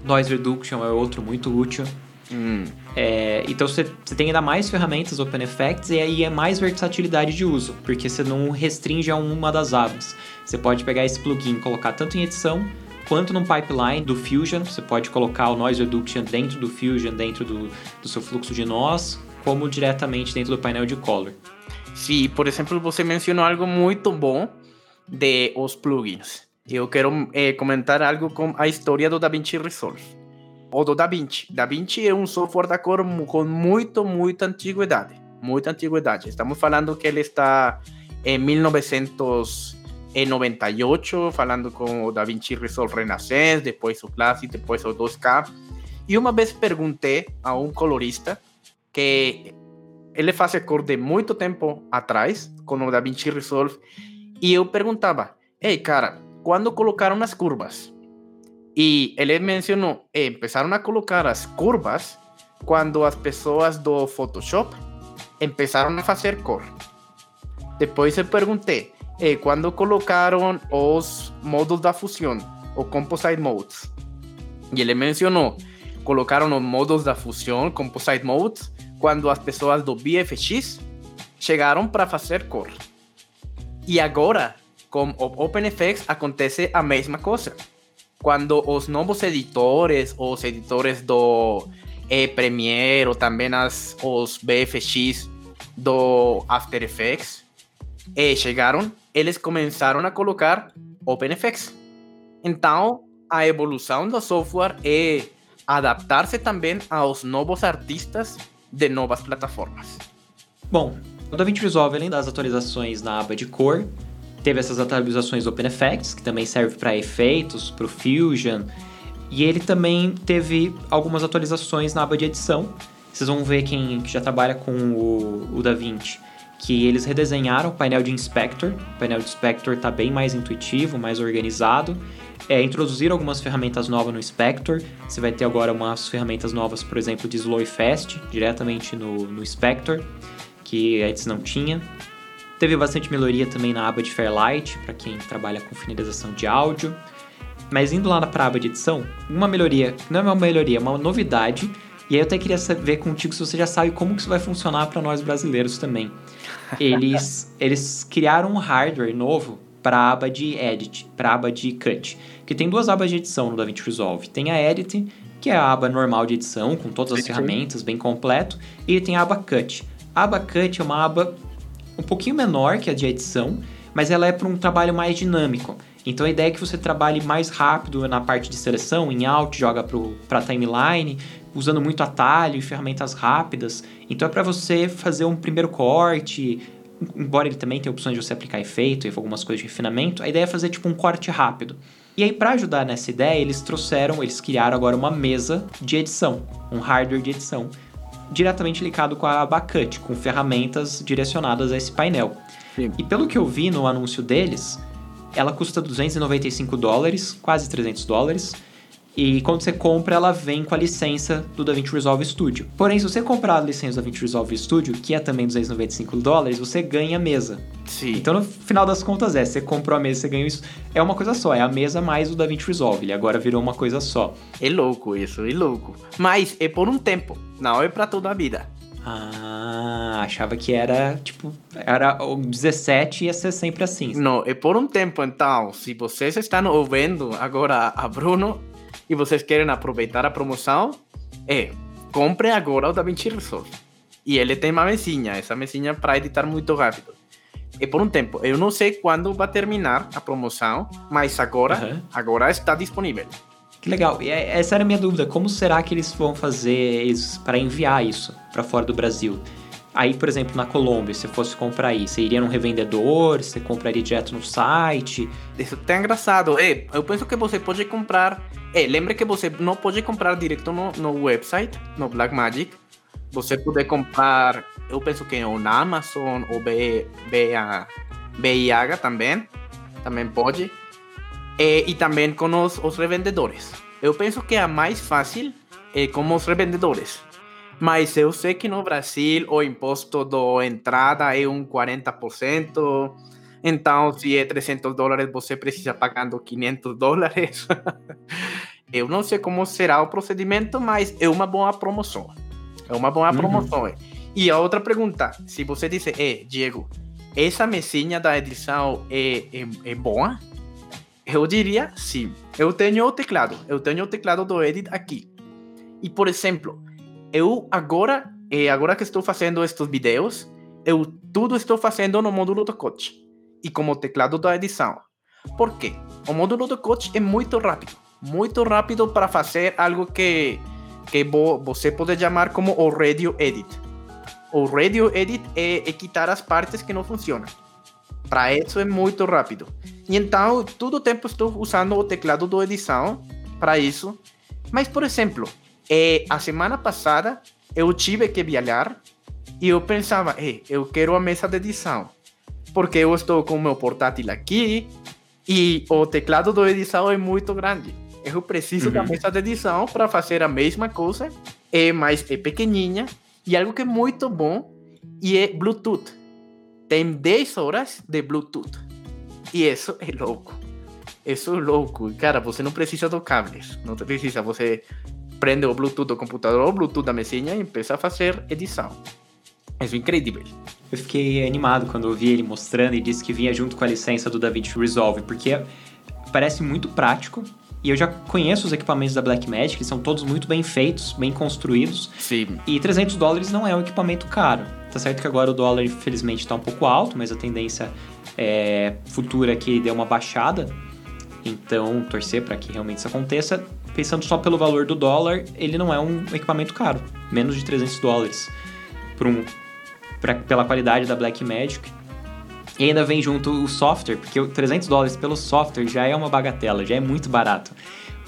Speaker 1: Noise Reduction é outro muito útil. Hum. É, então você, você tem ainda mais ferramentas Open Effects e aí é mais versatilidade de uso, porque você não restringe a uma das abas. Você pode pegar esse plugin e colocar tanto em edição quanto no pipeline do Fusion. Você pode colocar o Noise Reduction dentro do Fusion, dentro do, do seu fluxo de nós, como diretamente dentro do painel de Color.
Speaker 2: Sim, por exemplo, você mencionou algo muito bom de os plugins. Eu quero eh, comentar algo com a história do DaVinci Resolve. O do DaVinci. DaVinci é um software da cor com muito, muita antiguidade. Muita antiguidade. Estamos falando que ele está em 1998, falando com o DaVinci Resolve Renaissance, depois o Classic, depois o 2K. E uma vez perguntei a um colorista que ele faz cor de muito tempo atrás com o DaVinci Resolve e eu perguntava, ei cara, quando colocaram as curvas. E ele mencionou, empezaram a colocar as curvas quando as pessoas do Photoshop empezaram a fazer cor. Depois eu perguntei, eh, quando colocaram os modos da fusão, o Composite Modes. E ele mencionou, colocaram os modos da fusão, Composite Modes, quando as pessoas do VFX chegaram para fazer cor. E agora com OpenFX acontece a mesma coisa. Quando os novos editores, os editores do eh, Premiere ou também as, os BFX do After Effects eh, chegaram, eles começaram a colocar OpenFX. Então, a evolução do software é adaptar-se também aos novos artistas de novas plataformas.
Speaker 1: Bom, o DaVinci Resolve, além das atualizações na aba de cor, teve essas atualizações Open Effects, que também serve para efeitos, para o Fusion, e ele também teve algumas atualizações na aba de edição. Vocês vão ver quem já trabalha com o, o DaVinci, que eles redesenharam o painel de Inspector. O painel de Inspector está bem mais intuitivo, mais organizado. É, introduziram algumas ferramentas novas no Inspector. Você vai ter agora umas ferramentas novas, por exemplo, de Slow e Fast, diretamente no, no Inspector, que antes não tinha. Teve bastante melhoria também na aba de Fairlight, para quem trabalha com finalização de áudio. Mas indo lá para a aba de edição, uma melhoria, não é uma melhoria, é uma novidade. E aí eu até queria saber contigo se você já sabe como que isso vai funcionar para nós brasileiros também. Eles, eles criaram um hardware novo para a aba de Edit, para a aba de Cut. Que tem duas abas de edição no DaVinci Resolve. Tem a Edit, que é a aba normal de edição, com todas as ferramentas, bem completo. E tem a aba Cut. A aba Cut é uma aba um pouquinho menor que a de edição, mas ela é para um trabalho mais dinâmico. Então a ideia é que você trabalhe mais rápido na parte de seleção, em alt, joga para timeline, usando muito atalho e ferramentas rápidas. Então é para você fazer um primeiro corte, embora ele também tenha opções de você aplicar efeito e algumas coisas de refinamento, a ideia é fazer tipo um corte rápido. E aí para ajudar nessa ideia, eles trouxeram, eles criaram agora uma mesa de edição, um hardware de edição diretamente ligado com a Abacut, com ferramentas direcionadas a esse painel. Sim. E pelo que eu vi no anúncio deles, ela custa 295 dólares, quase 300 dólares. E quando você compra, ela vem com a licença do DaVinci Resolve Studio. Porém, se você comprar a licença do DaVinci Resolve Studio, que é também 295 dólares, você ganha a mesa.
Speaker 2: Sim.
Speaker 1: Então, no final das contas, é, você comprou a mesa, você ganhou isso. É uma coisa só, é a mesa mais o DaVinci Resolve. Ele agora virou uma coisa só.
Speaker 2: É louco isso, é louco. Mas é por um tempo, não é para toda a vida.
Speaker 1: Ah, achava que era, tipo, era o 17 ia ser sempre assim.
Speaker 2: Não, é por um tempo, então. Se vocês estão ouvindo agora a Bruno, e vocês querem aproveitar a promoção, é, compre agora o DaVinci Resolve. E ele tem uma mesinha, essa mesinha para editar muito rápido. É por um tempo. Eu não sei quando vai terminar a promoção, mas agora, uhum. agora está disponível.
Speaker 1: Que legal. E é, essa era a minha dúvida. Como será que eles vão fazer para enviar isso para fora do Brasil? Aí, por exemplo, na Colômbia, se fosse comprar aí, você iria num revendedor, você compraria direto no site?
Speaker 2: Isso tá engraçado. É, eu penso que você pode comprar. É, lembre que você não pode comprar direto no, no website, no Blackmagic. Você pode comprar, eu penso que no Amazon ou BIH também. Também pode. É, e também com os, os revendedores. Eu penso que é mais fácil é com os revendedores mas eu sei que no Brasil o imposto da entrada é um 40%. Então, se é 300 dólares, você precisa pagando 500 dólares. eu não sei como será o procedimento, mas é uma boa promoção. É uma boa uhum. promoção. Uhum. E a outra pergunta, se você diz, é, Diego, essa mesinha da edição é, é, é boa? Eu diria sim. Eu tenho o teclado, eu tenho o teclado do Edit aqui. E, por exemplo, eu agora, eh, agora que estou fazendo estes vídeos, eu tudo estou fazendo no módulo do coach e como teclado da edição. Por quê? O módulo do coach é muito rápido, muito rápido para fazer algo que que você pode chamar como o radio edit. O radio edit é, é quitar as partes que não funcionam. Para isso é muito rápido. E então, todo o tempo estou usando o teclado do edição para isso. Mas, por exemplo, é, a semana passada eu tive que viajar e eu pensava, hey, eu quero a mesa de edição, porque eu estou com o meu portátil aqui e o teclado do edição é muito grande. Eu preciso uhum. da mesa de edição para fazer a mesma coisa, é mais é pequenininha e algo que é muito bom e é Bluetooth. Tem 10 horas de Bluetooth. E isso é louco. Isso é louco. Cara, você não precisa de cables. Não precisa. Você prende o Bluetooth do computador ou o Bluetooth da mesinha e começa a fazer edição. Isso é incrível.
Speaker 1: Eu fiquei animado quando eu vi ele mostrando e disse que vinha junto com a licença do DaVinci Resolve, porque parece muito prático. E eu já conheço os equipamentos da Blackmagic, que são todos muito bem feitos, bem construídos.
Speaker 2: Sim.
Speaker 1: E 300 dólares não é um equipamento caro. Tá certo que agora o dólar, infelizmente, está um pouco alto, mas a tendência é, futura é que ele dê uma baixada. Então, torcer para que realmente isso aconteça pensando só pelo valor do dólar, ele não é um equipamento caro, menos de 300 dólares por um, pra, pela qualidade da Blackmagic. E ainda vem junto o software, porque 300 dólares pelo software já é uma bagatela, já é muito barato.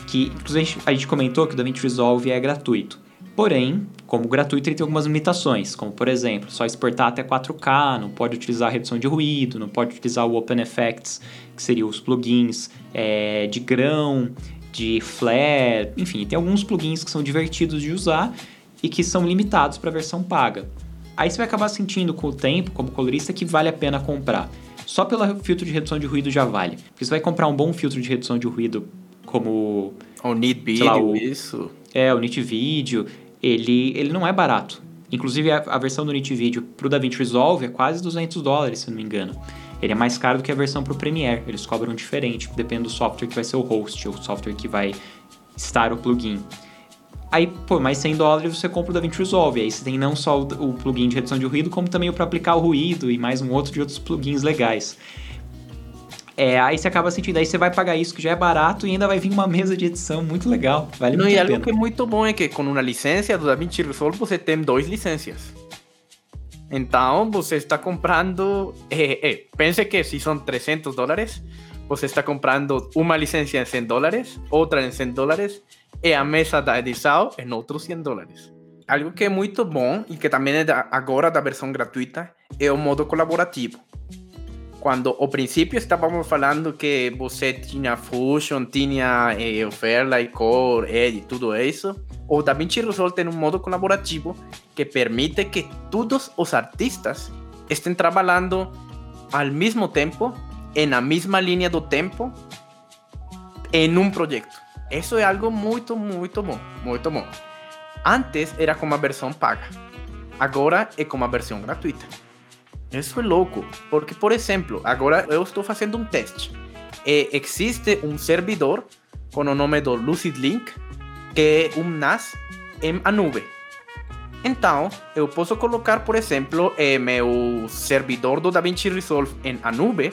Speaker 1: Que, inclusive, a gente comentou que o DaVinci Resolve é gratuito. Porém, como gratuito, ele tem algumas limitações, como por exemplo, só exportar até 4K, não pode utilizar redução de ruído, não pode utilizar o Open Effects, que seriam os plugins é, de grão, de flare, enfim, tem alguns plugins que são divertidos de usar e que são limitados para a versão paga. Aí você vai acabar sentindo com o tempo, como colorista, que vale a pena comprar. Só pelo filtro de redução de ruído já vale. Porque você vai comprar um bom filtro de redução de ruído como...
Speaker 2: O Neat Video, isso.
Speaker 1: É, o Neat Video, ele, ele não é barato. Inclusive, a, a versão do Neat Video para o DaVinci Resolve é quase 200 dólares, se não me engano. Ele é mais caro do que a versão para o Premiere. Eles cobram diferente, depende do software que vai ser o host, ou o software que vai estar o plugin. Aí, pô, mais 100 dólares você compra o DaVinci Resolve. Aí você tem não só o, plugin de redução de ruído, como também o para aplicar o ruído e mais um outro de outros plugins legais. É, aí você acaba sentindo, aí você vai pagar isso que já é barato e ainda vai vir uma mesa de edição muito legal. Vale
Speaker 2: Não,
Speaker 1: muito
Speaker 2: e
Speaker 1: a
Speaker 2: algo
Speaker 1: pena.
Speaker 2: que é muito bom é que com uma licença do DaVinci Resolve você tem duas licenças. Então, você está comprando. Eh, eh, pense que se são 300 dólares, você está comprando uma licença em 100 dólares, outra em 100 dólares, e a mesa da edição em outros 100 dólares. Algo que é muito bom e que também é da, agora da versão gratuita é o modo colaborativo. Quando ao princípio estávamos falando que você tinha Fusion, tinha eh, Overlay, Core, Edit, tudo isso, o DaVinci Resolve tem um modo colaborativo que permite que todos os artistas estén trabalhando al mismo tempo, en la misma línea do tempo, en un proyecto. Eso es algo muy, muy, bom, muito bom. Antes era como a versão paga, agora é como a versão gratuita. Isso é louco, porque, por exemplo, agora eu estou fazendo um teste. E existe um servidor com o nome do Lucid Link, que é um NAS em a nuvem. Então, eu posso colocar, por exemplo, eh, meu servidor do DaVinci Resolve em a nuvem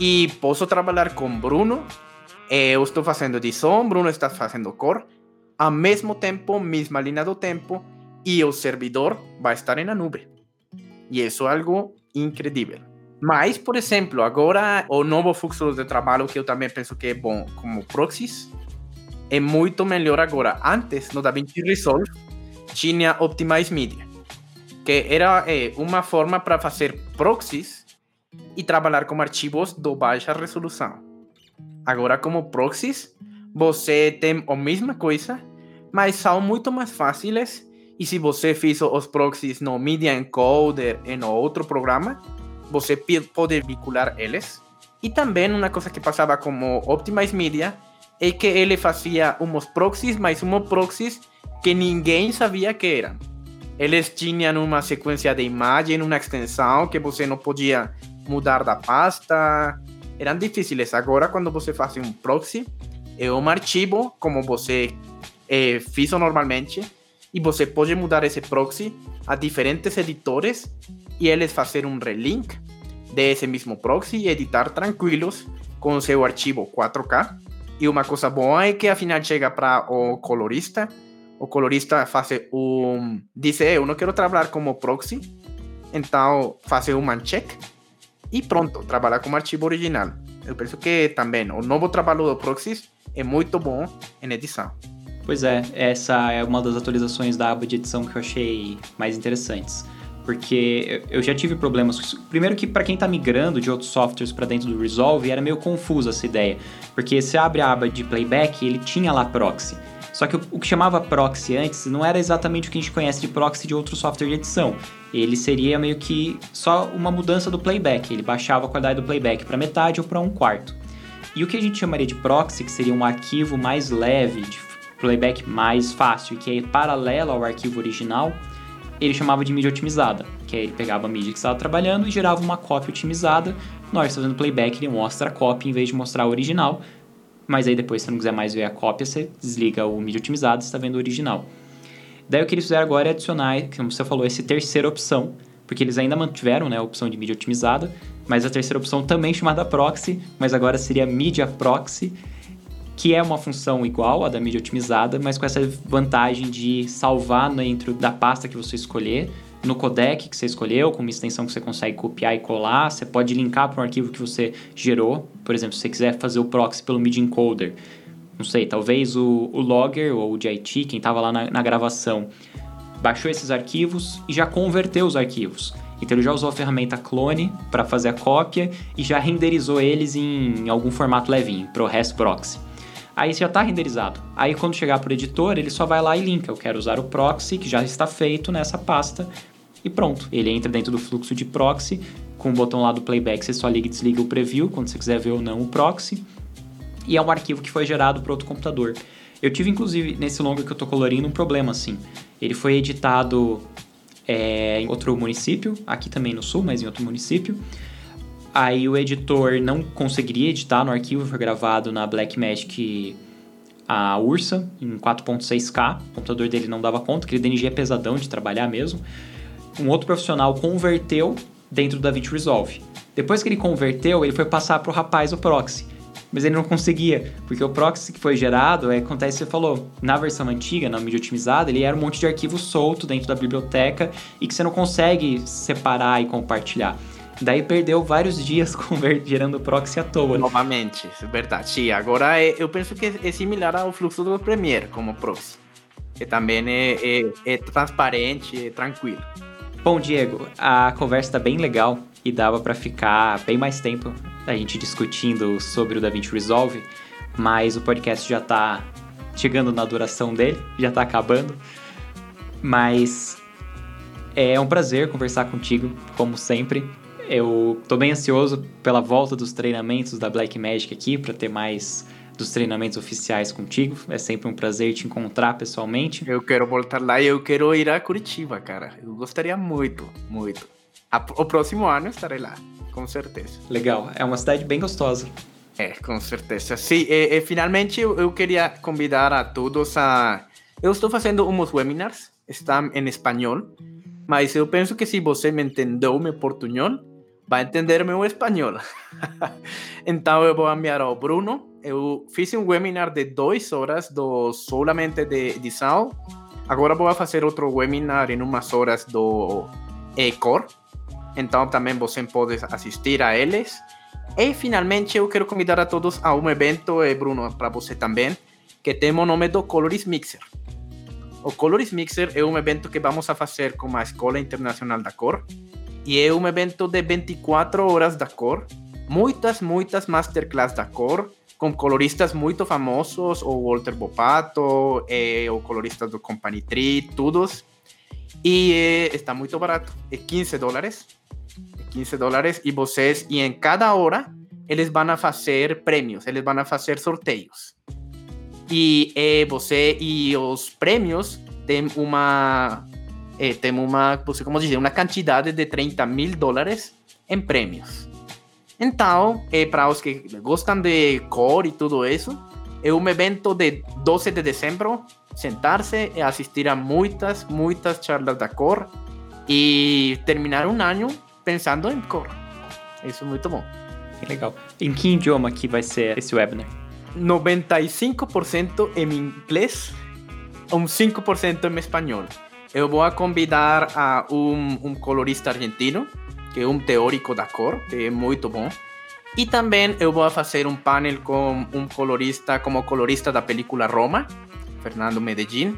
Speaker 2: e posso trabalhar com Bruno. Eh, eu estou fazendo edição, Bruno está fazendo core. Ao mesmo tempo, mesma linha do tempo, e o servidor vai estar na nuvem. E isso é algo incrível. Mas, por exemplo, agora o novo fluxo de trabalho que eu também penso que é bom como proxies é muito melhor agora. Antes, no DaVinci Resolve, tinha Optimize Media, que era eh, uma forma para fazer proxies e trabalhar com arquivos de baixa resolução. Agora, como proxies, você tem a mesma coisa, mas são muito mais fáceis. E se você fez os proxies no Media Encoder em outro programa, você pode vincular eles. E também uma coisa que passava como Optimize Media é que ele fazia uns proxies, mas uns proxies que ninguém sabia que eram. Eles tinham uma sequência de imagem, uma extensão que você não podia mudar da pasta. Eram difíceis. Agora, quando você faz um proxy, é um arquivo como você é, fez normalmente e você pode mudar esse proxy a diferentes editores e eles fazer um relink desse mesmo proxy e editar tranquilos com seu arquivo 4K. E uma coisa boa é que afinal chega para o colorista o colorista faz um. Diz, eu não quero trabalhar como proxy, então faz um uncheck e pronto, trabalhar como arquivo original. Eu penso que também o novo trabalho do proxies é muito bom em edição.
Speaker 1: Pois é, essa é uma das atualizações da aba de edição que eu achei mais interessantes. Porque eu já tive problemas. Primeiro que para quem está migrando de outros softwares para dentro do Resolve, era meio confuso essa ideia. Porque você abre a aba de playback, ele tinha lá proxy. Só que o, o, que chamava proxy antes não era exatamente o que a gente conhece de proxy de outro software de edição. Ele seria meio que só uma mudança do playback. Ele baixava a qualidade do playback para metade ou para um quarto. E o que a gente chamaria de proxy, que seria um arquivo mais leve, de playback mais fácil, que é paralelo ao arquivo original, ele chamava de mídia otimizada, que é ele pegava a mídia que estava trabalhando e gerava uma cópia otimizada. Na hora que você fazendo playback, ele mostra a cópia em vez de mostrar a original, mas aí depois, se não quiser mais ver a cópia, você desliga o mídia otimizado e está vendo o original. Daí o que eles fizeram agora é adicionar, como você falou, essa terceira opção, porque eles ainda mantiveram né, a opção de mídia otimizada, mas a terceira opção também chamada proxy, mas agora seria mídia proxy, que é uma função igual à da mídia otimizada, mas com essa vantagem de salvar dentro da pasta que você escolher, no codec que você escolheu, com uma extensão que você consegue copiar e colar, você pode linkar para um arquivo que você gerou. Por exemplo, se você quiser fazer o proxy pelo MIDI encoder, não sei, talvez o, o logger ou o JIT, quem estava lá na, na gravação, baixou esses arquivos e já converteu os arquivos. Então ele já usou a ferramenta clone para fazer a cópia e já renderizou eles em algum formato levinho, ProRes Proxy. Aí já está renderizado. Aí quando chegar para o editor, ele só vai lá e linka. Eu quero usar o proxy que já está feito nessa pasta e pronto. Ele entra dentro do fluxo de proxy, com o botão lá do playback você só liga e desliga o preview, quando você quiser ver ou não o proxy. E é um arquivo que foi gerado para outro computador. Eu tive, inclusive, nesse longa que eu estou colorindo, um problema assim. Ele foi editado é, em outro município, aqui também no sul, mas em outro município. Aí o editor não conseguiria editar no arquivo, foi gravado na Blackmagic a Ursa em 4.6K. O computador dele não dava conta, aquele DNG é pesadão de trabalhar mesmo um outro profissional converteu dentro do DaVinci Resolve. Depois que ele converteu, ele foi passar para o rapaz o proxy. Mas ele não conseguia, porque o proxy que foi gerado, é, acontece, você falou, na versão antiga, na mídia otimizada, ele era um monte de arquivo solto dentro da biblioteca e que você não consegue separar e compartilhar. Daí perdeu vários dias gerando proxy à toa.
Speaker 2: Novamente, é verdade. Sim, agora é, eu penso que é similar ao fluxo do Premiere como proxy. Que também é, é, é transparente, é tranquilo.
Speaker 1: Bom, Diego, a conversa está bem legal e dava para ficar bem mais tempo a gente discutindo sobre o DaVinci Resolve, mas o podcast já tá chegando na duração dele, já tá acabando. Mas é um prazer conversar contigo, como sempre. Eu tô bem ansioso pela volta dos treinamentos da Black Magic aqui, para ter mais dos treinamentos oficiais contigo. É sempre um prazer te encontrar pessoalmente.
Speaker 2: Eu quero voltar lá e eu quero ir a Curitiba, cara. Eu gostaria muito, muito. O próximo ano estarei lá, com certeza.
Speaker 1: Legal, é uma cidade bem gostosa.
Speaker 2: É, com certeza. Sim, e, e finalmente eu, eu, queria convidar a todos a. Eu estou fazendo uns webinars, estão em espanhol, mas eu penso que se você me entendeu meu portunhol, vai entender meu espanhol. então eu vou enviar ao Bruno. Eu fiz um webinar de duas horas do solamente de edição. Agora vou fazer outro webinar em umas horas do Ecor. Então também você pode assistir a eles. E finalmente eu quero convidar a todos a um evento, e Bruno, para você também, que tem o nome do Coloris Mixer. O Coloris Mixer é um evento que vamos a fazer com a Escola Internacional da Cor e é um evento de 24 horas da cor, muitas, muitas masterclass da cor, com coloristas muito famosos, o Walter Bopato, eh, o colorista do Company Tree, todos. E eh, está muito barato, é 15 dólares. 15 dólares e vocês, e em cada hora, eles vão a fazer prêmios, eles vão a fazer sorteios. E eh, você e os prêmios têm uma eh, temos uma, como dizer, uma quantidade de 30 mil dólares em prêmios. Então, eh, para os que gostam de cor e tudo isso, é um evento de 12 de dezembro, sentar-se e assistir a muitas, muitas charlas da cor e terminar um ano pensando em cor. Isso é muito bom.
Speaker 1: Que legal. Em que idioma que vai ser esse webinar?
Speaker 2: 95% em inglês, um 5% em espanhol. Eu vou convidar a um, um colorista argentino, que é um teórico da cor, que é muito bom. E também eu vou fazer um painel com um colorista, como colorista da película Roma, Fernando Medellín,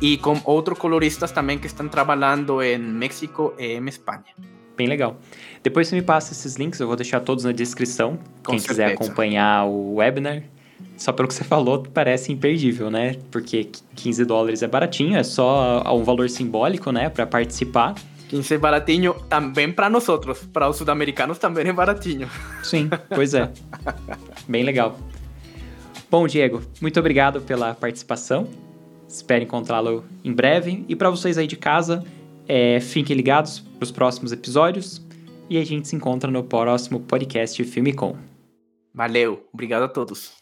Speaker 2: e com outros coloristas também que estão trabalhando em México e em Espanha
Speaker 1: bem legal. Depois você me passa esses links, eu vou deixar todos na descrição. Com Quem certeza. quiser acompanhar o webinar. Só pelo que você falou, parece imperdível, né? Porque 15 dólares é baratinho, é só um valor simbólico, né, para participar.
Speaker 2: 15 é baratinho também para nós outros, para os sud-americanos também é baratinho.
Speaker 1: Sim, pois é. bem legal. Bom, Diego, muito obrigado pela participação. Espero encontrá-lo em breve. E para vocês aí de casa, é, fiquem ligados para os próximos episódios e a gente se encontra no próximo podcast Filme Com.
Speaker 2: Valeu, obrigado a todos.